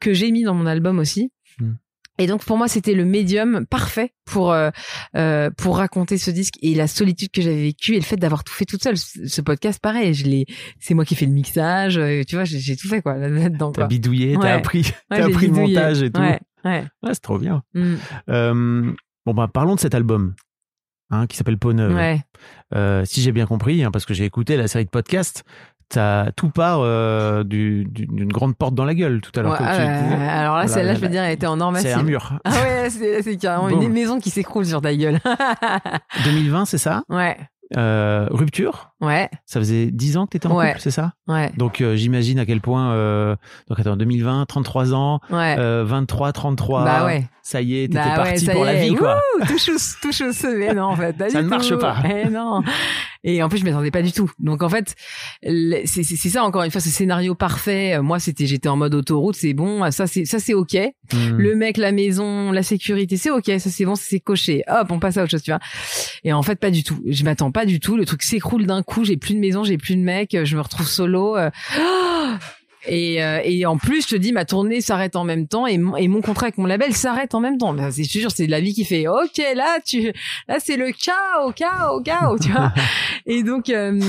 que j'ai mis dans mon album aussi. Mm. Et donc pour moi c'était le médium parfait pour euh, euh, pour raconter ce disque et la solitude que j'avais vécue et le fait d'avoir tout fait toute seule. Ce podcast pareil, je l'ai, c'est moi qui fais le mixage, euh, tu vois, j'ai tout fait quoi là-dedans. T'as bidouillé, Ouais. t'as appris, Ouais, appris le montage et tout. Ouais, ouais. Ouais, c'est trop bien. Mm. Euh, bon bah parlons de cet album. Hein, qui s'appelle Peau Neuve. Ouais. Euh, si j'ai bien compris, hein, parce que j'ai écouté la série de podcasts, t'as tout part euh, du- du- d'une grande porte dans la gueule tout à l'heure. Ouais, disais. alors là, celle-là, là, je peux là. dire, elle était en or C'est un mur. *laughs* Ah ouais, c'est carrément une maison qui s'écroule sur ta gueule. *laughs* 2020, c'est ça? Ouais, Euh, Rupture? Ouais, Ça faisait 10 ans que t'étais en Ouais. couple, c'est ça? Ouais, Donc euh, j'imagine à quel point... Euh, donc attends, 2020, 33 ans, ouais. euh, 23, 33... bah ouais. Ça y est, t'étais Bah parti pour la est. vie, quoi. Tout chousse. Mais non, en fait, Ça ne marche pas. Eh non. Et en plus, je m'attendais pas du tout. Donc en fait, le- c'est c'est- c'est ça encore une fois, ce scénario parfait. Euh, Moi, c'était, j'étais en mode autoroute, c'est bon, ça c'est ça c'est ok. Hmm. Le mec, la maison, la sécurité, c'est ok, ça c'est bon, c'est coché. Hop, on passe à autre chose, tu vois. Et en fait, pas du tout. Je m'attends pas du tout. Le truc s'écroule d'un coup. J'ai plus de maison, j'ai plus de mec. Je me retrouve solo. euh, *gasps* Et, euh, et en plus, je te dis, ma tournée s'arrête en même temps et mon, et mon contrat avec mon label s'arrête en même temps. Ben, c'est sûr, c'est de la vie qui fait, ok, là, tu, là, c'est le chaos, chaos, chaos, tu vois. *laughs* Et donc, euh,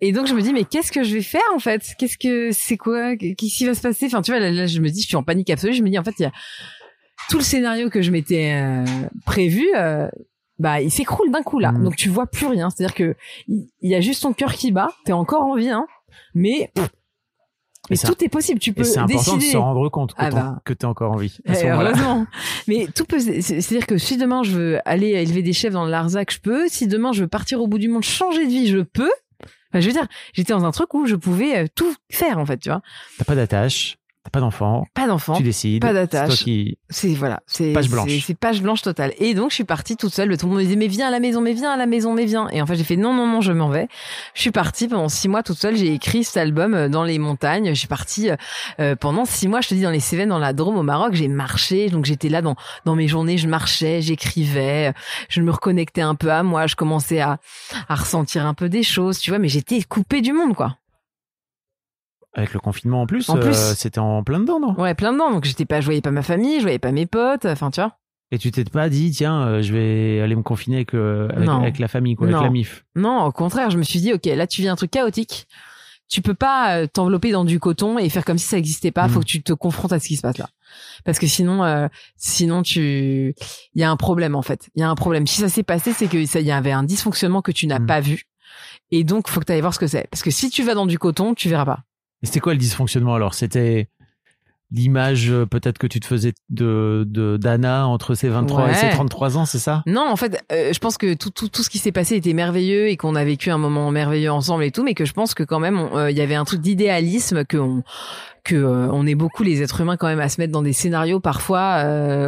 et donc, je me dis, mais qu'est-ce que je vais faire, en fait? Qu'est-ce que, c'est quoi? Qu'est-ce qui va se passer? Enfin, tu vois, là, là, je me dis, je suis en panique absolue. Je me dis, en fait, il y a tout le scénario que je m'étais euh, prévu, euh, bah, il s'écroule d'un coup, là. Mm. Donc, tu vois plus rien. C'est-à-dire que il y a juste ton cœur qui bat. T'es encore en vie, hein. Mais, pff, Mais tout est possible. Tu peux c'est important de se rendre compte que Ah bah. que t'as encore envie. à ce Eh, heureusement. *laughs* Mais tout peut. c'est- C'est-à-dire que si demain je veux aller élever des chefs dans le Larzac, je peux. Si demain je veux partir au bout du monde, changer de vie, je peux. Enfin, je veux dire, j'étais dans un truc où je pouvais euh, tout faire en fait, tu vois. T'as pas d'attache, t'as pas d'enfant, Pas d'enfant, tu décides. pas C'est d'attache. toi qui. c'est voilà, c'est Page blanche. c'est- C'est page blanche totale. Et donc je suis partie toute seule. Tout le monde me disait mais viens à la maison, mais viens à la maison, mais viens. Et en fait j'ai fait non non non, je m'en vais. Je suis partie pendant six mois toute seule. J'ai écrit cet album euh, dans les montagnes. Je suis partie euh, euh, pendant six mois. Je te dis dans les Cévennes, dans la Drôme au Maroc. J'ai marché. Donc j'étais là dans dans mes journées. Je marchais, j'écrivais. Je me reconnectais un peu à moi. Je commençais à à ressentir un peu des choses, tu vois. Mais j'étais coupée du monde quoi. Avec le confinement en plus, En euh, plus. c'était en plein dedans, non? Ouais, plein dedans. Donc j'étais pas, je voyais pas ma famille, je voyais pas mes potes. Enfin tu vois. Et tu t'es pas dit, tiens, euh, je vais aller me confiner avec, euh, avec, la famille, quoi, Non. avec la MIF. Non, au contraire, je me suis dit, ok, là tu vis un truc chaotique. Tu peux pas euh, t'envelopper dans du coton et faire comme si ça existait pas. Mm. Faut que tu te confrontes à ce qui se passe là, parce que sinon, euh, sinon tu, il y a un problème en fait. Il y a un problème. Si ça s'est passé, c'est que ça, il y avait un dysfonctionnement que tu n'as Mm. pas vu, et donc faut que tu ailles voir ce que c'est. Parce que si tu vas dans du coton, tu verras pas. Et c'était quoi le dysfonctionnement alors? C'était l'image euh, peut-être que tu te faisais de de d'Anna entre ses 23 et Ouais. ses 33 ans, c'est ça? Non, en fait, euh, je pense que tout, tout, tout ce qui s'est passé était merveilleux et qu'on a vécu un moment merveilleux ensemble et tout, mais que je pense que quand même, euh, il y avait un truc d'idéalisme que on, que euh, on est beaucoup les êtres humains quand même à se mettre dans des scénarios parfois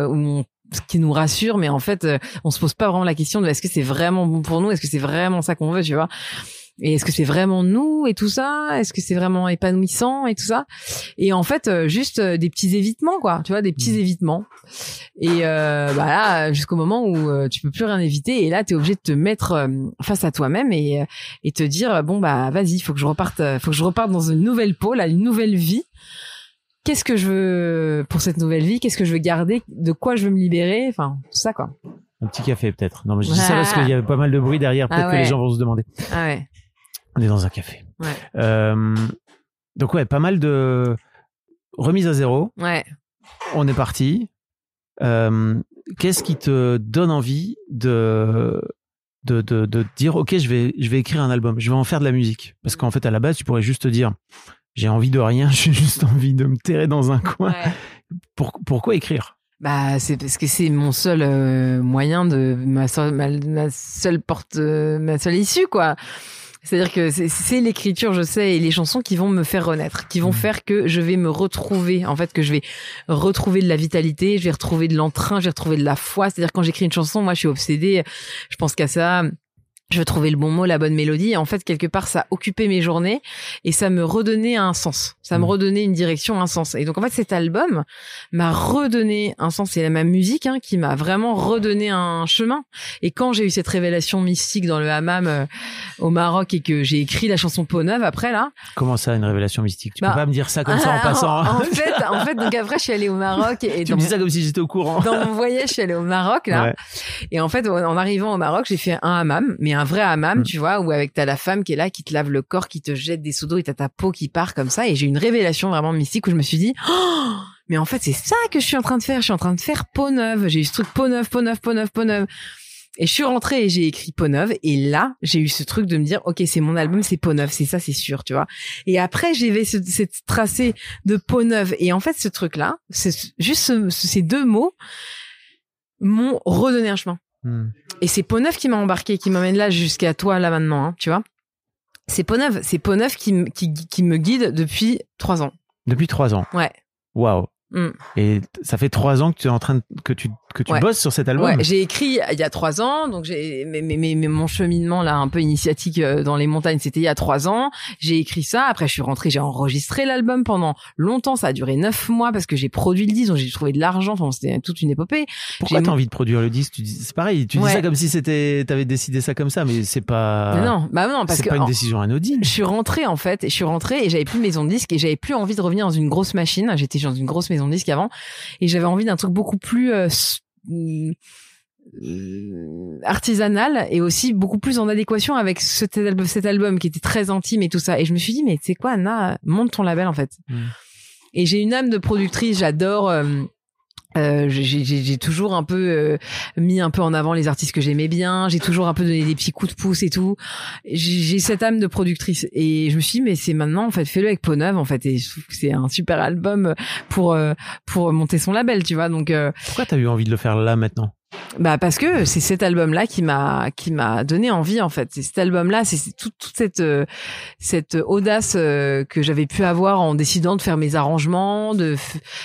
où on ce qui nous rassure, mais en fait, on se pose pas vraiment la question de est-ce que c'est vraiment bon pour nous, est-ce que c'est vraiment ça qu'on veut, tu vois? Et est-ce que c'est vraiment nous et tout ça? Est-ce que c'est vraiment épanouissant et tout ça? Et en fait, euh, juste euh, des petits évitements, quoi. Tu vois, des petits Mm. évitements. Et euh, bah là, jusqu'au moment où euh, tu peux plus rien éviter, et là, t'es obligé de te mettre face à toi-même et et te dire bon bah vas-y, faut que je reparte, faut que je reparte dans une nouvelle peau, là, une nouvelle vie. Qu'est-ce que je veux pour cette nouvelle vie? Qu'est-ce que je veux garder? De quoi je veux me libérer? Enfin, tout ça, quoi. Un petit café peut-être. Non, mais je dis ça Ah. parce qu'il y a pas mal de bruit derrière. Peut-être Ah que les gens vont se demander. Ah ouais. On est dans un café. Ouais. Euh, donc ouais, pas mal de remise à zéro. Ouais. On est parti. Euh, Qu'est-ce qui te donne envie de de, de, dire ok je vais je vais écrire un album je vais en faire de la musique? Parce qu'en fait à la base tu pourrais juste te dire j'ai envie de rien *laughs* j'ai juste envie de me terrer dans un coin ouais. Pour- pourquoi écrire? Bah, c'est parce que c'est mon seul euh, moyen de ma seule, ma, ma seule porte, euh, ma seule issue, quoi. C'est-à-dire que c'est- c'est l'écriture, je sais, et les chansons qui vont me faire renaître, qui vont Mhm. faire que je vais me retrouver, en fait, que je vais retrouver de la vitalité, je vais retrouver de l'entrain, je vais retrouver de la foi. C'est-à-dire quand j'écris une chanson, moi, je suis obsédée, je pense qu'à ça. Je veux trouver le bon mot, la bonne mélodie. Et en fait, quelque part, ça occupait mes journées et ça me redonnait un sens. Ça me Mhm. redonnait une direction, un sens. Et donc, en fait, cet album m'a redonné un sens. C'est ma musique hein, qui m'a vraiment redonné un chemin. Et quand j'ai eu cette révélation mystique dans le hammam euh, au Maroc et que j'ai écrit la chanson Peau Neuve après là, comment ça une révélation mystique? Tu Bah, peux pas me dire ça comme ça *laughs* en passant hein? en, fait, en fait, donc après, je suis allée au Maroc et tu dans me dis ça comme si j'étais au courant dans mon voyage, je suis allée au Maroc là. Ouais. Et en fait, en arrivant au Maroc, j'ai fait un hammam, mais un vrai hammam, Mm. tu vois, où avec t'as la femme qui est là, qui te lave le corps, qui te jette des seaux d'eau et t'as ta peau qui part comme ça. Et j'ai eu une révélation vraiment mystique où je me suis dit, oh, mais en fait, c'est ça que je suis en train de faire. Je suis en train de faire peau neuve. J'ai eu ce truc peau neuve, peau neuve, peau neuve, peau neuve. Et je suis rentrée et j'ai écrit peau neuve. Et là, j'ai eu ce truc de me dire, ok, c'est mon album, c'est peau neuve, c'est ça, c'est sûr, tu vois. Et après, j'ai fait ce, cette tracé de peau neuve. Et en fait, ce truc-là, c'est juste ce- ces deux mots m'ont redonné un chemin. Hmm. Et c'est Peau-Neuf qui m'a embarqué, qui m'emmène là jusqu'à toi, là maintenant, hein, tu vois. C'est Peau-Neuf, c'est Peau-Neuf qui, m- qui, qui me guide depuis trois ans. depuis trois ans Ouais. waouh Mm. et ça fait trois ans que tu es en train de, que tu que tu Ouais. bosses sur cet album Ouais, j'ai écrit il y a trois ans, donc j'ai mais, mais, mais, mon cheminement là un peu initiatique euh, dans les montagnes, c'était il y a trois ans. J'ai écrit ça, après je suis rentrée, j'ai enregistré l'album pendant longtemps, ça a duré neuf mois parce que j'ai produit le disque, donc j'ai trouvé de l'argent, enfin c'était toute une épopée. Pourquoi t'as envie de produire le disque? Tu dis c'est pareil tu dis Ouais. ça comme si c'était t'avais décidé ça comme ça mais c'est pas Mais non, bah non parce c'est que pas une en- décision anodine je suis rentrée en fait, et je suis rentrée et j'avais plus de maison de disque et j'avais plus envie de revenir dans une grosse machine. J'étais dans une grosse maison de disque avant et j'avais envie d'un truc beaucoup plus euh, euh, artisanal et aussi beaucoup plus en adéquation avec cet album, cet album qui était très intime et tout ça. Et je me suis dit mais tu sais quoi Anna, monte ton label en fait. Mm. Et j'ai une âme de productrice, j'adore. euh, Euh, j'ai- toujours un peu euh, mis un peu en avant les artistes que j'aimais bien. J'ai toujours un peu donné des petits coups de pouce et tout. J'ai j'ai cette âme de productrice et je me suis dit mais c'est maintenant en fait fais-le avec Peau Neuve en fait et je trouve que c'est un super album pour euh, pour monter son label tu vois donc euh, Pourquoi t'as eu envie de le faire là maintenant? Bah parce que c'est cet album là qui m'a qui m'a donné envie en fait. C'est cet album là c'est toute, toute cette euh, cette audace euh, que j'avais pu avoir en décidant de faire mes arrangements de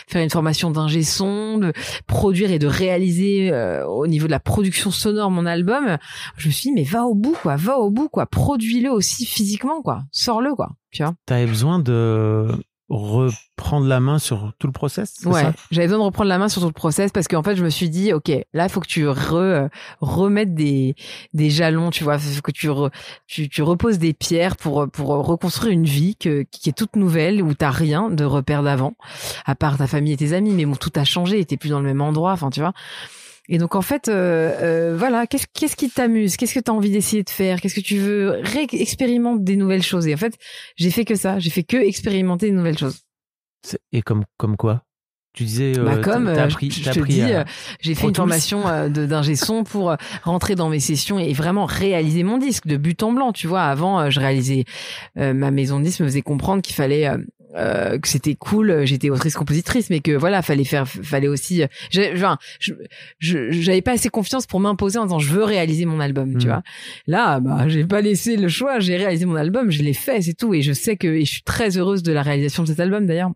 faire une formation d'ingé son de produire et de réaliser euh, au niveau de la production sonore mon album. Je me suis dit mais va au bout quoi va au bout quoi. Produis-le aussi physiquement quoi. Sors-le quoi tu vois. T'avais besoin de reprendre la main sur tout le process Ouais, j'avais besoin de reprendre la main sur tout le process parce qu'en fait, je me suis dit, ok, là, il faut que tu re, remettes des des jalons, tu vois, faut que tu, re- tu tu reposes des pierres pour pour reconstruire une vie que, qui est toute nouvelle où t'as rien de repère d'avant, à part ta famille et tes amis, mais bon, tout a changé, t'es plus dans le même endroit, enfin, tu vois. Et donc en fait, euh, euh, voilà, qu'est-ce qu'est-ce qui t'amuse, qu'est-ce que t'as envie d'essayer de faire, qu'est-ce que tu veux expérimenter des nouvelles choses? Et en fait, j'ai fait que ça, j'ai fait que expérimenter des nouvelles choses. Et comme, comme quoi? Tu disais. euh, Bah comme euh, appris, je te dis, euh, j'ai fait une formation euh, d'ingé son pour rentrer dans mes sessions et vraiment réaliser mon disque de but en blanc. Tu vois, avant, je réalisais euh, ma maison de disque me faisait comprendre qu'il fallait euh, que c'était cool. euh, J'étais autrice-compositrice, mais que voilà, fallait faire, fallait aussi. euh, Enfin, j'avais pas assez confiance pour m'imposer en disant je veux réaliser mon album. Tu Mm. vois. Là, bah, j'ai pas laissé le choix. J'ai réalisé mon album, je l'ai fait, c'est tout. Et je sais que et je suis très heureuse de la réalisation de cet album d'ailleurs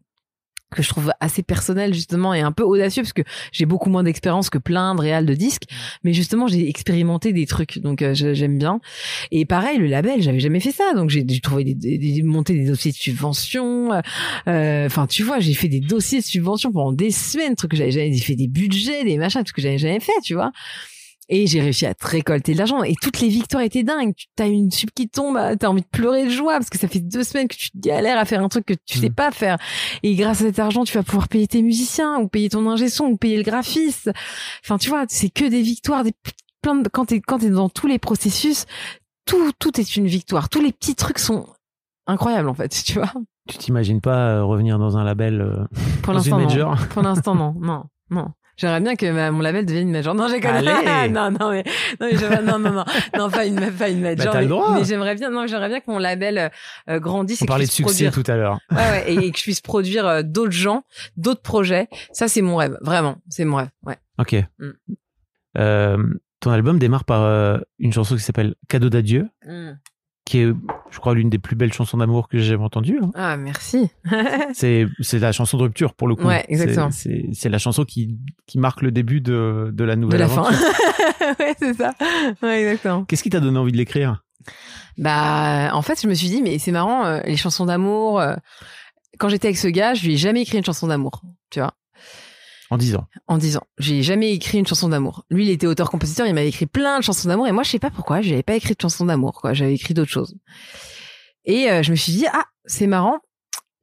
que je trouve assez personnel justement et un peu audacieux parce que j'ai beaucoup moins d'expérience que plein de réals de disques. Mais justement j'ai expérimenté des trucs donc euh, j'aime bien. Et pareil le label j'avais jamais fait ça. Donc j'ai trouvé des, des, des- monté des dossiers de subvention euh, euh, enfin tu vois j'ai fait des dossiers de subvention pendant des semaines trucs que j'avais jamais fait des budgets des machins trucs que j'avais jamais fait tu vois et j'ai réussi à te récolter de l'argent. Et toutes les victoires étaient dingues. Tu as une sub qui tombe, t'as envie de pleurer de joie parce que ça fait deux semaines que tu galères à faire un truc que tu sais Mm. pas faire. Et grâce à cet argent, tu vas pouvoir payer tes musiciens ou payer ton ingé son ou payer le graphiste. Enfin, tu vois, c'est que des victoires, des plein de, quand t'es, quand t'es dans tous les processus, tout, tout est une victoire. Tous les petits trucs sont incroyables, en fait, *laughs* tu vois. Tu t'imagines pas euh, revenir dans un label euh, Pour l'instant, non. Pour l'instant, non, non, non. J'aimerais bien que ma- mon label devienne une major. Non, j'ai *laughs* non, non, mais, non, mais non, non, non, non, pas une, pas une major. Bah, t'as le droit. Mais j'aimerais bien, non, j'aimerais bien que mon label euh, grandisse On et que je parlait de succès produire. tout à l'heure. Ouais, ouais, et, et que je puisse produire euh, d'autres gens, d'autres projets. Ça, c'est mon rêve, vraiment, c'est mon rêve. Ouais. Ok. Mm. Euh, ton album démarre par euh, une chanson qui s'appelle Cadeau d'adieu, qui est, je crois, l'une des plus belles chansons d'amour que j'ai jamais entendues. hein. Ah, merci. *laughs* C'est c'est la chanson de rupture pour le coup. Ouais, exactement. C'est- la chanson qui, qui marque le début de, de la De nouvelle la fin. *laughs* ouais, c'est ça. Ouais, exactement. Qu'est-ce qui t'a donné envie de l'écrire? Bah, en fait, je me suis dit, mais c'est marrant, euh, les chansons d'amour. euh, quand j'étais avec ce gars, je lui ai jamais écrit une chanson d'amour, tu vois. En disant. en disant j'ai jamais écrit une chanson d'amour. Lui, il était auteur-compositeur, il m'avait écrit plein de chansons d'amour et moi, je sais pas pourquoi, j'avais pas écrit de chansons d'amour, quoi. J'avais écrit d'autres choses. Et euh, je me suis dit ah, c'est marrant,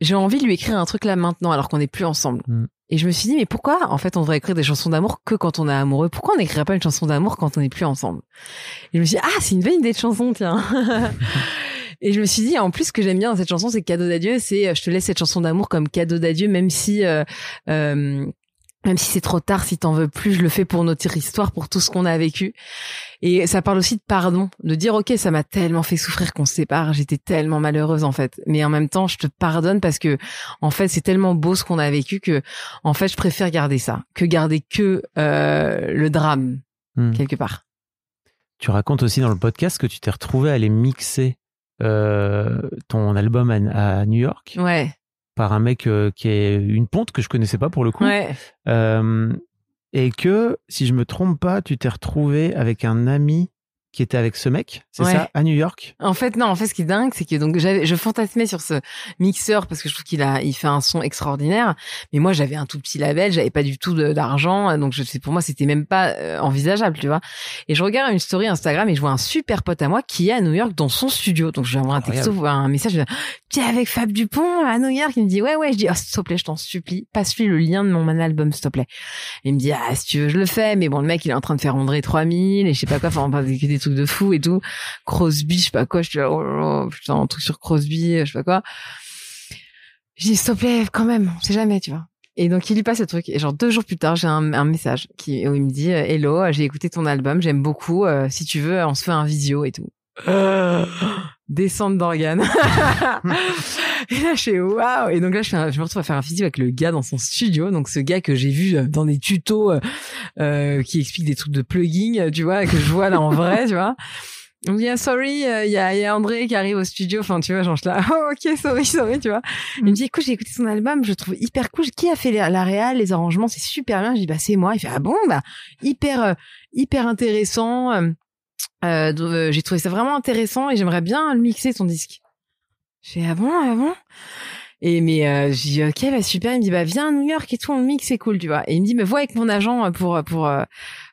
j'ai envie de lui écrire un truc là maintenant alors qu'on n'est plus ensemble. Mm. Et je me suis dit mais pourquoi en fait on devrait écrire des chansons d'amour que quand on est amoureux? Pourquoi on n'écrirait pas une chanson d'amour quand on n'est plus ensemble? Et je me suis dit ah, c'est une bonne idée de chanson, tiens. *laughs* Et je me suis dit, en plus, ce que j'aime bien dans cette chanson, c'est cadeau d'adieu. C'est, euh, je te laisse cette chanson d'amour comme cadeau d'adieu, même si, euh, euh, même si c'est trop tard, si t'en veux plus, je le fais pour notre histoire, pour tout ce qu'on a vécu. Et ça parle aussi de pardon, de dire ok, ça m'a tellement fait souffrir qu'on se sépare, j'étais tellement malheureuse en fait. Mais en même temps, je te pardonne parce que en fait, c'est tellement beau ce qu'on a vécu que en fait, je préfère garder ça que garder que euh, le drame Hmm. quelque part. Tu racontes aussi dans le podcast que tu t'es retrouvé à aller mixer euh, ton album à, à New York Ouais, par un mec euh, qui est une ponte que je connaissais pas pour le coup. ouais, Euh, et que, si je me trompe pas, tu t'es retrouvé avec un ami qui était avec ce mec, c'est Ouais. ça, à New York? En fait, non. En fait, ce qui est dingue, c'est que donc j'avais, je fantasmais sur ce mixeur parce que je trouve qu'il a, il fait un son extraordinaire. Mais moi, j'avais un tout petit label, j'avais pas du tout d'argent, donc je sais, pour moi, c'était même pas euh, envisageable, tu vois. Et je regarde une story Instagram et je vois un super pote à moi qui est à New York dans son studio. Donc je lui envoie un texto, un message, je dis, tu es avec Fab Dupont à New York? Il me dit ouais ouais. Je dis oh s'il te plaît, je t'en supplie, passe-lui le lien de mon album s'il te plaît. Il me dit ah si tu veux je le fais, mais bon le mec il est en train de faire André 3000 et je sais pas quoi, enfin on des, des trucs de fou et tout. Crosby, je sais pas quoi, je dis oh, là là, putain un truc sur Crosby, je sais pas quoi. Je dis s'il te plaît quand même, on sait jamais tu vois. Et donc il lui passe le truc. Et genre deux jours plus tard, j'ai un, un message qui où il me dit euh, Hello, j'ai écouté ton album, j'aime beaucoup. euh, si tu veux, on se fait un visio et tout. *gasps* *gasps* Descente d'organes. *laughs* *laughs* et là, je fais waouh. Et donc là, je, fais un- je me retrouve à faire un visio avec le gars dans son studio. Donc ce gars que j'ai vu euh, dans des tutos euh, euh, qui explique des trucs de plugin, euh, tu vois, que je vois là en vrai, tu vois. On me dit ah, sorry, euh, il y, a, y a André qui arrive au studio. Enfin, tu vois, genre je suis là, *laughs* oh, ok, sorry, sorry, tu vois. Il me dit écoute, j'ai écouté son album, je le trouve hyper cool. Qui a fait la, la réal, les arrangements, c'est super bien. Je dis bah c'est moi. Il fait ah bon, bah hyper euh, hyper intéressant. Euh, euh, j'ai trouvé ça vraiment intéressant et j'aimerais bien le mixer ton disque. Je fais ah bon, ah bon? Et mais euh, j'ai dit ok bah super. Il me dit bah viens à New York et tout, on mixe, c'est cool, tu vois. Et il me dit mais vois avec mon agent pour pour euh,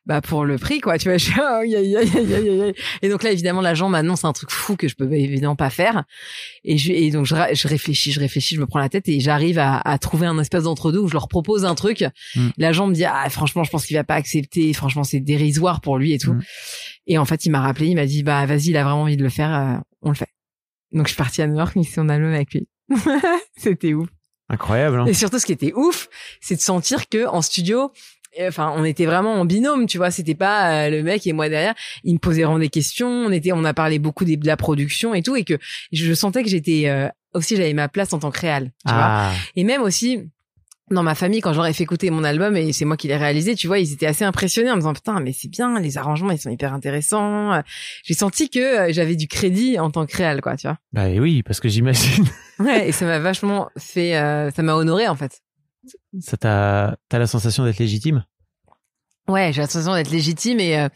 bah pour le prix quoi tu vois *laughs* je suis, oh, aïe, aïe, aïe. et donc là évidemment l'agent m'annonce un truc fou que je peux évidemment pas faire et je et donc je, réfléchis je réfléchis je me prends la tête et j'arrive à, à trouver un espèce d'entre-deux où je leur propose un truc Mm. l'agent me dit ah franchement je pense qu'il va pas accepter franchement c'est dérisoire pour lui et tout Mm. Et en fait il m'a rappelé il m'a dit bah vas-y il a vraiment envie de le faire euh, on le fait donc je suis partie à New York mixer mon album avec lui *laughs* c'était ouf Incroyable. Hein et surtout, ce qui était ouf, c'est de sentir que en studio, euh, enfin, on était vraiment en binôme, tu vois. C'était pas euh, le mec et moi derrière. Il me posait vraiment des questions. On était, on a parlé beaucoup de la production et tout, et que je sentais que j'étais euh, aussi, j'avais ma place en tant que réal, tu vois. ah, Et même aussi. Dans ma famille, quand j'aurais fait écouter mon album et c'est moi qui l'ai réalisé, tu vois, ils étaient assez impressionnés en me disant putain, mais c'est bien, les arrangements ils sont hyper intéressants. J'ai senti que euh, j'avais du crédit en tant que réal, quoi, tu vois. bah oui, parce que j'imagine. *laughs* Ouais, et ça m'a vachement fait, euh, ça m'a honoré en fait. Ça t'a, t'as la sensation d'être légitime? Ouais, j'ai l'impression d'être légitime et euh,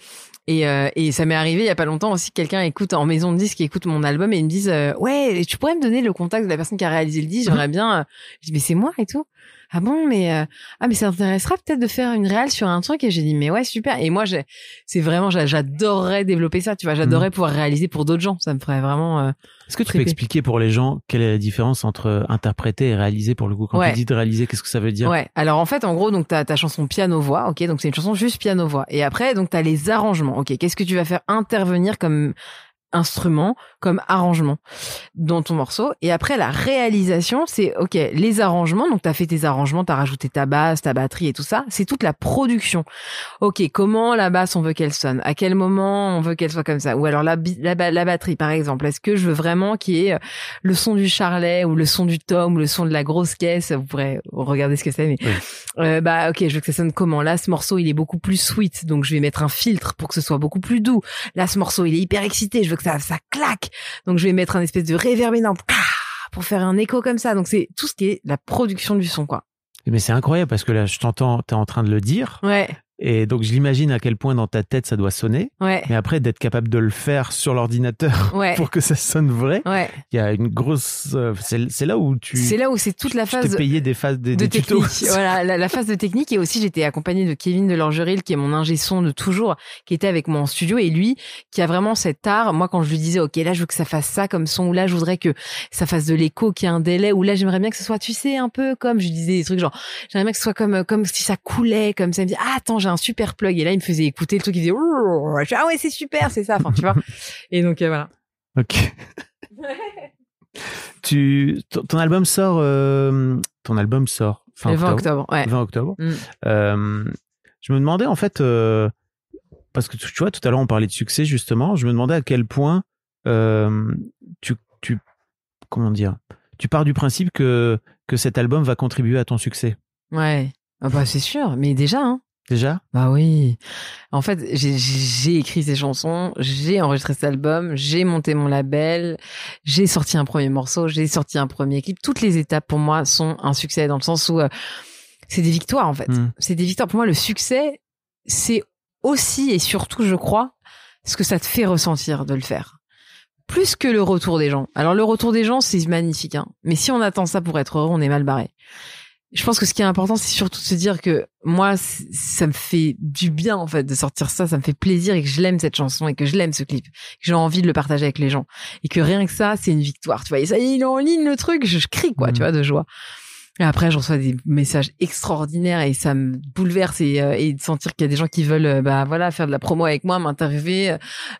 et euh, et ça m'est arrivé il y a pas longtemps aussi que quelqu'un écoute en maison de disque écoute mon album et ils me disent euh, ouais tu pourrais me donner le contact de la personne qui a réalisé le disque j'aimerais bien euh. je dis mais c'est moi et tout ah bon mais euh, ah mais ça t'intéressera peut-être de faire une réal sur un truc? Et j'ai dit mais ouais super et moi j'ai c'est vraiment j'a- j'adorerais développer ça tu vois j'adorerais pouvoir réaliser pour d'autres gens ça me ferait vraiment euh, Est-ce que tu peux expliquer pour les gens quelle est la différence entre interpréter et réaliser pour le coup? Quand Ouais. tu dis de réaliser, qu'est-ce que ça veut dire? Ouais. Alors en fait, en gros, donc t'as ta chanson piano voix, ok? Donc c'est une chanson juste piano voix. Et après, donc t'as les arrangements, ok. Qu'est-ce que tu vas faire intervenir comme instrument, comme arrangement dans ton morceau. Et après, la réalisation, c'est ok. Les arrangements. Donc t'as fait tes arrangements, t'as rajouté ta basse, ta batterie et tout ça. C'est toute la production. Ok. Comment la basse on veut qu'elle sonne? À quel moment on veut qu'elle soit comme ça? Ou alors la, la, la batterie, par exemple. Est-ce que je veux vraiment qu'il y ait euh, le son du charlet ou le son du tom ou le son de la grosse caisse? Vous pourrez regarder ce que c'est, mais euh, bah ok, je veux que ça sonne comment? Là, ce morceau, il est beaucoup plus sweet, donc je vais mettre un filtre pour que ce soit beaucoup plus doux. Là, ce morceau, il est hyper excité, je veux que ça, ça claque, donc je vais mettre un espèce de réverb énorme Ah pour faire un écho comme ça. Donc c'est tout ce qui est la production du son, quoi. Mais c'est incroyable parce que là, je t'entends, t'es en train de le dire. Ouais, Et donc, je l'imagine à quel point dans ta tête ça doit sonner. ouais, Mais après, d'être capable de le faire sur l'ordinateur *laughs* ouais, pour que ça sonne vrai, ouais. il y a une grosse. euh, c'est là où tu. C'est là où c'est toute la tu phase t'es payé des phases des, de des tutos. technique. *laughs* voilà, la, la phase de technique. Et aussi, j'étais accompagnée de Kevin de Lorgeril, qui est mon ingé son de toujours, qui était avec moi en studio. Et lui, qui a vraiment cet art. Moi, quand je lui disais, OK, là, je veux que ça fasse ça comme son, ou là, je voudrais que ça fasse de l'écho, qu'il y ait un délai, ou là, j'aimerais bien que ce soit, tu sais, un peu comme, je lui disais des trucs genre, j'aimerais bien que ce soit comme, comme si ça coulait, comme ça. Il me dit, ah, attends, j'ai un super plug. Et là, il me faisait écouter le truc, il faisait, Ouh je fais, ah ouais, c'est super, c'est ça. Enfin, tu vois. *laughs* Et donc, euh, voilà. Ok. *laughs* tu, ton, ton album sort. euh, ton album sort fin le 20 octobre. octobre, ouais. 20 octobre. Mm. Euh, je me demandais en fait, euh, parce que tu tu vois, tout à l'heure on parlait de succès justement, je me demandais à quel point euh, tu, tu, comment dire, tu pars du principe que, que cet album va contribuer à ton succès. Ouais. Ah bah, c'est sûr. Mais déjà, hein. Déjà? Bah oui. En fait, j'ai- écrit ces chansons, j'ai enregistré cet album, j'ai monté mon label, j'ai sorti un premier morceau, j'ai sorti un premier clip. Toutes les étapes pour moi sont un succès dans le sens où euh, c'est des victoires en fait. Mm. C'est des victoires. Pour moi, le succès, c'est aussi et surtout, je crois, ce que ça te fait ressentir de le faire. Plus que le retour des gens. Alors le retour des gens, c'est magnifique. Hein. Mais si on attend ça pour être heureux, on est mal barré je pense que ce qui est important, c'est surtout de se dire que moi, ça me fait du bien en fait de sortir ça, ça me fait plaisir et que je l'aime cette chanson et que je l'aime ce clip, que j'ai envie de le partager avec les gens et que rien que ça, c'est une victoire. Tu vois, et ça, il est en ligne le truc, je, je crie quoi, tu vois, de joie. Et après, je reçois des messages extraordinaires et ça me bouleverse et, euh, et de sentir qu'il y a des gens qui veulent, euh, bah voilà, faire de la promo avec moi, m'interviewer euh,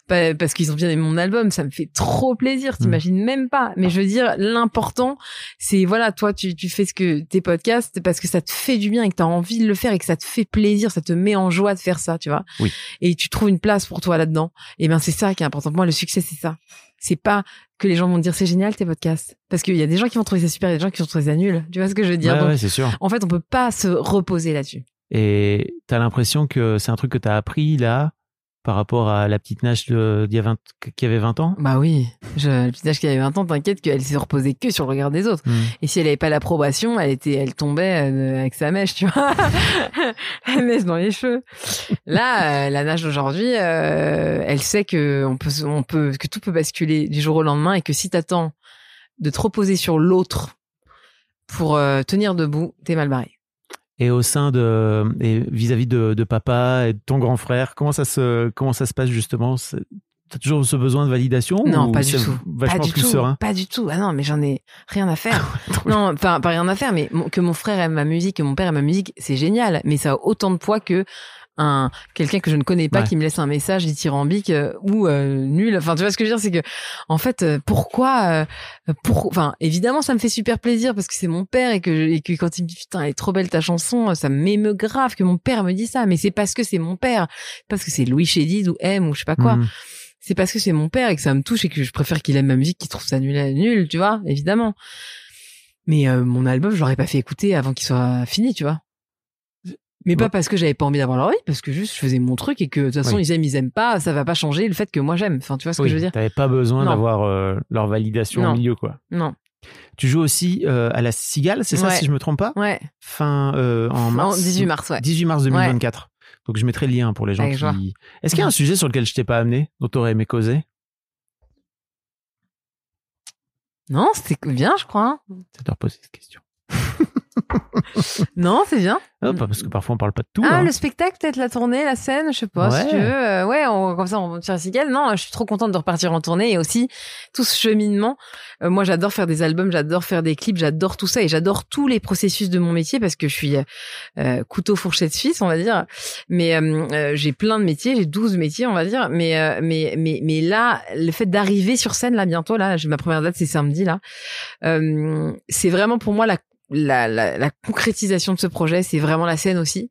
pa- parce qu'ils ont bien aimé mon album. Ça me fait trop plaisir. T'imagines même pas. Mais je veux dire, l'important, c'est voilà, toi, tu, tu fais ce que tes podcasts parce que ça te fait du bien et que t'as envie de le faire et que ça te fait plaisir, ça te met en joie de faire ça, tu vois. Oui. Et tu trouves une place pour toi là-dedans. Et ben c'est ça qui est important pour moi. Le succès, c'est ça. C'est pas que les gens vont te dire c'est génial tes podcasts parce qu'il y a des gens qui vont trouver ça super, a des gens qui vont trouver ça nul. Tu vois ce que je veux dire? Ouais, Donc, ouais, c'est sûr. En fait, on peut pas se reposer là-dessus. Et t'as l'impression que c'est un truc que t'as appris là par rapport à la petite nage de- d'il y a 20 qui avait 20 ans? Bah oui, je, le petit âge qui avait 20 ans, t'inquiète qu'elle s'est reposée que sur le regard des autres. Hmm. Et si elle avait pas l'approbation, elle était, elle tombait euh, avec sa mèche, tu vois, *laughs* la mèche dans les cheveux. Là, euh, la nage d'aujourd'hui, euh, elle sait que on peut, on peut, que tout peut basculer du jour au lendemain et que si t'attends de te reposer sur l'autre pour euh, tenir debout, t'es mal barré. Et au sein de et vis-à-vis de, de papa et de ton grand frère, comment ça se comment ça se passe justement? T'as toujours ce besoin de validation Non, ou pas du tout. Vachement pas du plus tout. serein? Pas du tout. Ah non, mais j'en ai rien à faire. non, enfin, pas rien à faire, mais mon- que mon frère aime ma musique, que mon père aime ma musique, c'est génial. Mais ça a autant de poids que un quelqu'un que je ne connais pas Ouais. qui me laisse un message dithyrambique euh, ou euh, nul. Enfin, tu vois ce que je veux dire, c'est que en fait, euh, pourquoi, euh, pour, enfin, évidemment, ça me fait super plaisir parce que c'est mon père et que et que quand il me dit putain, elle est trop belle ta chanson, ça m'émeut grave que mon père me dise ça. Mais c'est parce que c'est mon père, parce que c'est Louis Chédid ou M ou je sais pas quoi Hmm. c'est parce que c'est mon père et que ça me touche et que je préfère qu'il aime ma musique qu'il trouve ça nul, nul, tu vois, évidemment. Mais euh, mon album, je l'aurais pas fait écouter avant qu'il soit fini, tu vois. Mais pas parce que j'avais pas envie d'avoir leur vie, parce que juste je faisais mon truc et que de toute façon Oui. ils aiment, ils aiment pas, ça va pas changer le fait que moi j'aime. Enfin, tu vois ce Oui, que je veux dire? T'avais pas besoin d'avoir euh, leur validation Non. au milieu quoi. Non. Tu joues aussi euh, à la Cigale, c'est ça Ouais. si je me trompe pas? Ouais. Fin euh, en mars? 18 mars, ouais. 18 mars 2024. Donc je mettrai le lien pour les gens Avec qui. joie. Est-ce qu'il y a un sujet sur lequel je t'ai pas amené, dont t'aurais aimé causer? Non, c'était bien, je crois. C'est de reposer cette question. Non, c'est bien. Ah, pas parce que parfois on parle pas de tout. Ah, hein. le spectacle, peut-être la tournée, la scène, je sais pas, Ouais. si tu veux. Euh, ouais, on, comme ça, on va tirer cigale. Non, je suis trop contente de repartir en tournée et aussi tout ce cheminement. Euh, moi, j'adore faire des albums, j'adore faire des clips, j'adore tout ça et j'adore tous les processus de mon métier parce que je suis euh, couteau fourchette suisse, on va dire. Mais j'ai plein de métiers, j'ai 12 métiers, on va dire. Mais mais mais mais là, le fait d'arriver sur scène là bientôt là, j'ai ma première date c'est samedi là. C'est vraiment pour moi la la, la, la concrétisation de ce projet, c'est vraiment la scène aussi,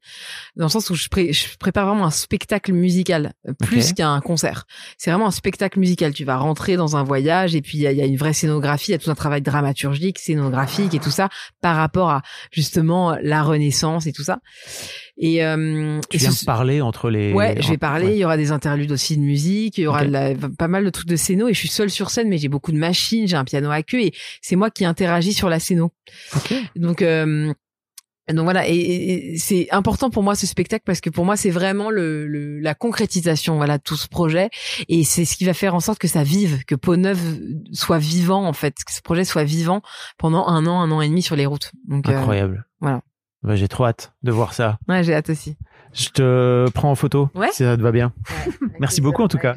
dans le sens où je, pré- je prépare vraiment un spectacle musical, euh, plus qu'un concert. C'est vraiment un spectacle musical. Tu vas rentrer dans un voyage et puis il y y a une vraie scénographie, il y a tout un travail dramaturgique, scénographique et tout ça par rapport à justement la Renaissance et tout ça. Et, euh, Tu et viens ce- parler entre les. Ouais, je vais parler. ouais. Il y aura des interludes aussi de musique. Il y aura Ok. de la- pas mal de trucs de scéno. Et je suis seule sur scène, mais j'ai beaucoup de machines. J'ai un piano à queue et c'est moi qui interagis sur la scéno. Ok. Donc, euh, donc voilà. Et, c'est important pour moi ce spectacle parce que pour moi c'est vraiment le, le- la concrétisation voilà de tout ce projet et c'est ce qui va faire en sorte que ça vive, que Peau Neuve soit vivant en fait, que ce projet soit vivant pendant un an, un an et demi sur les routes. Donc euh, Incroyable. voilà. Bah, J'ai trop hâte de voir ça. ouais, j'ai hâte aussi. Je te prends en photo Ouais. si ça te va bien. Merci beaucoup, en tout cas.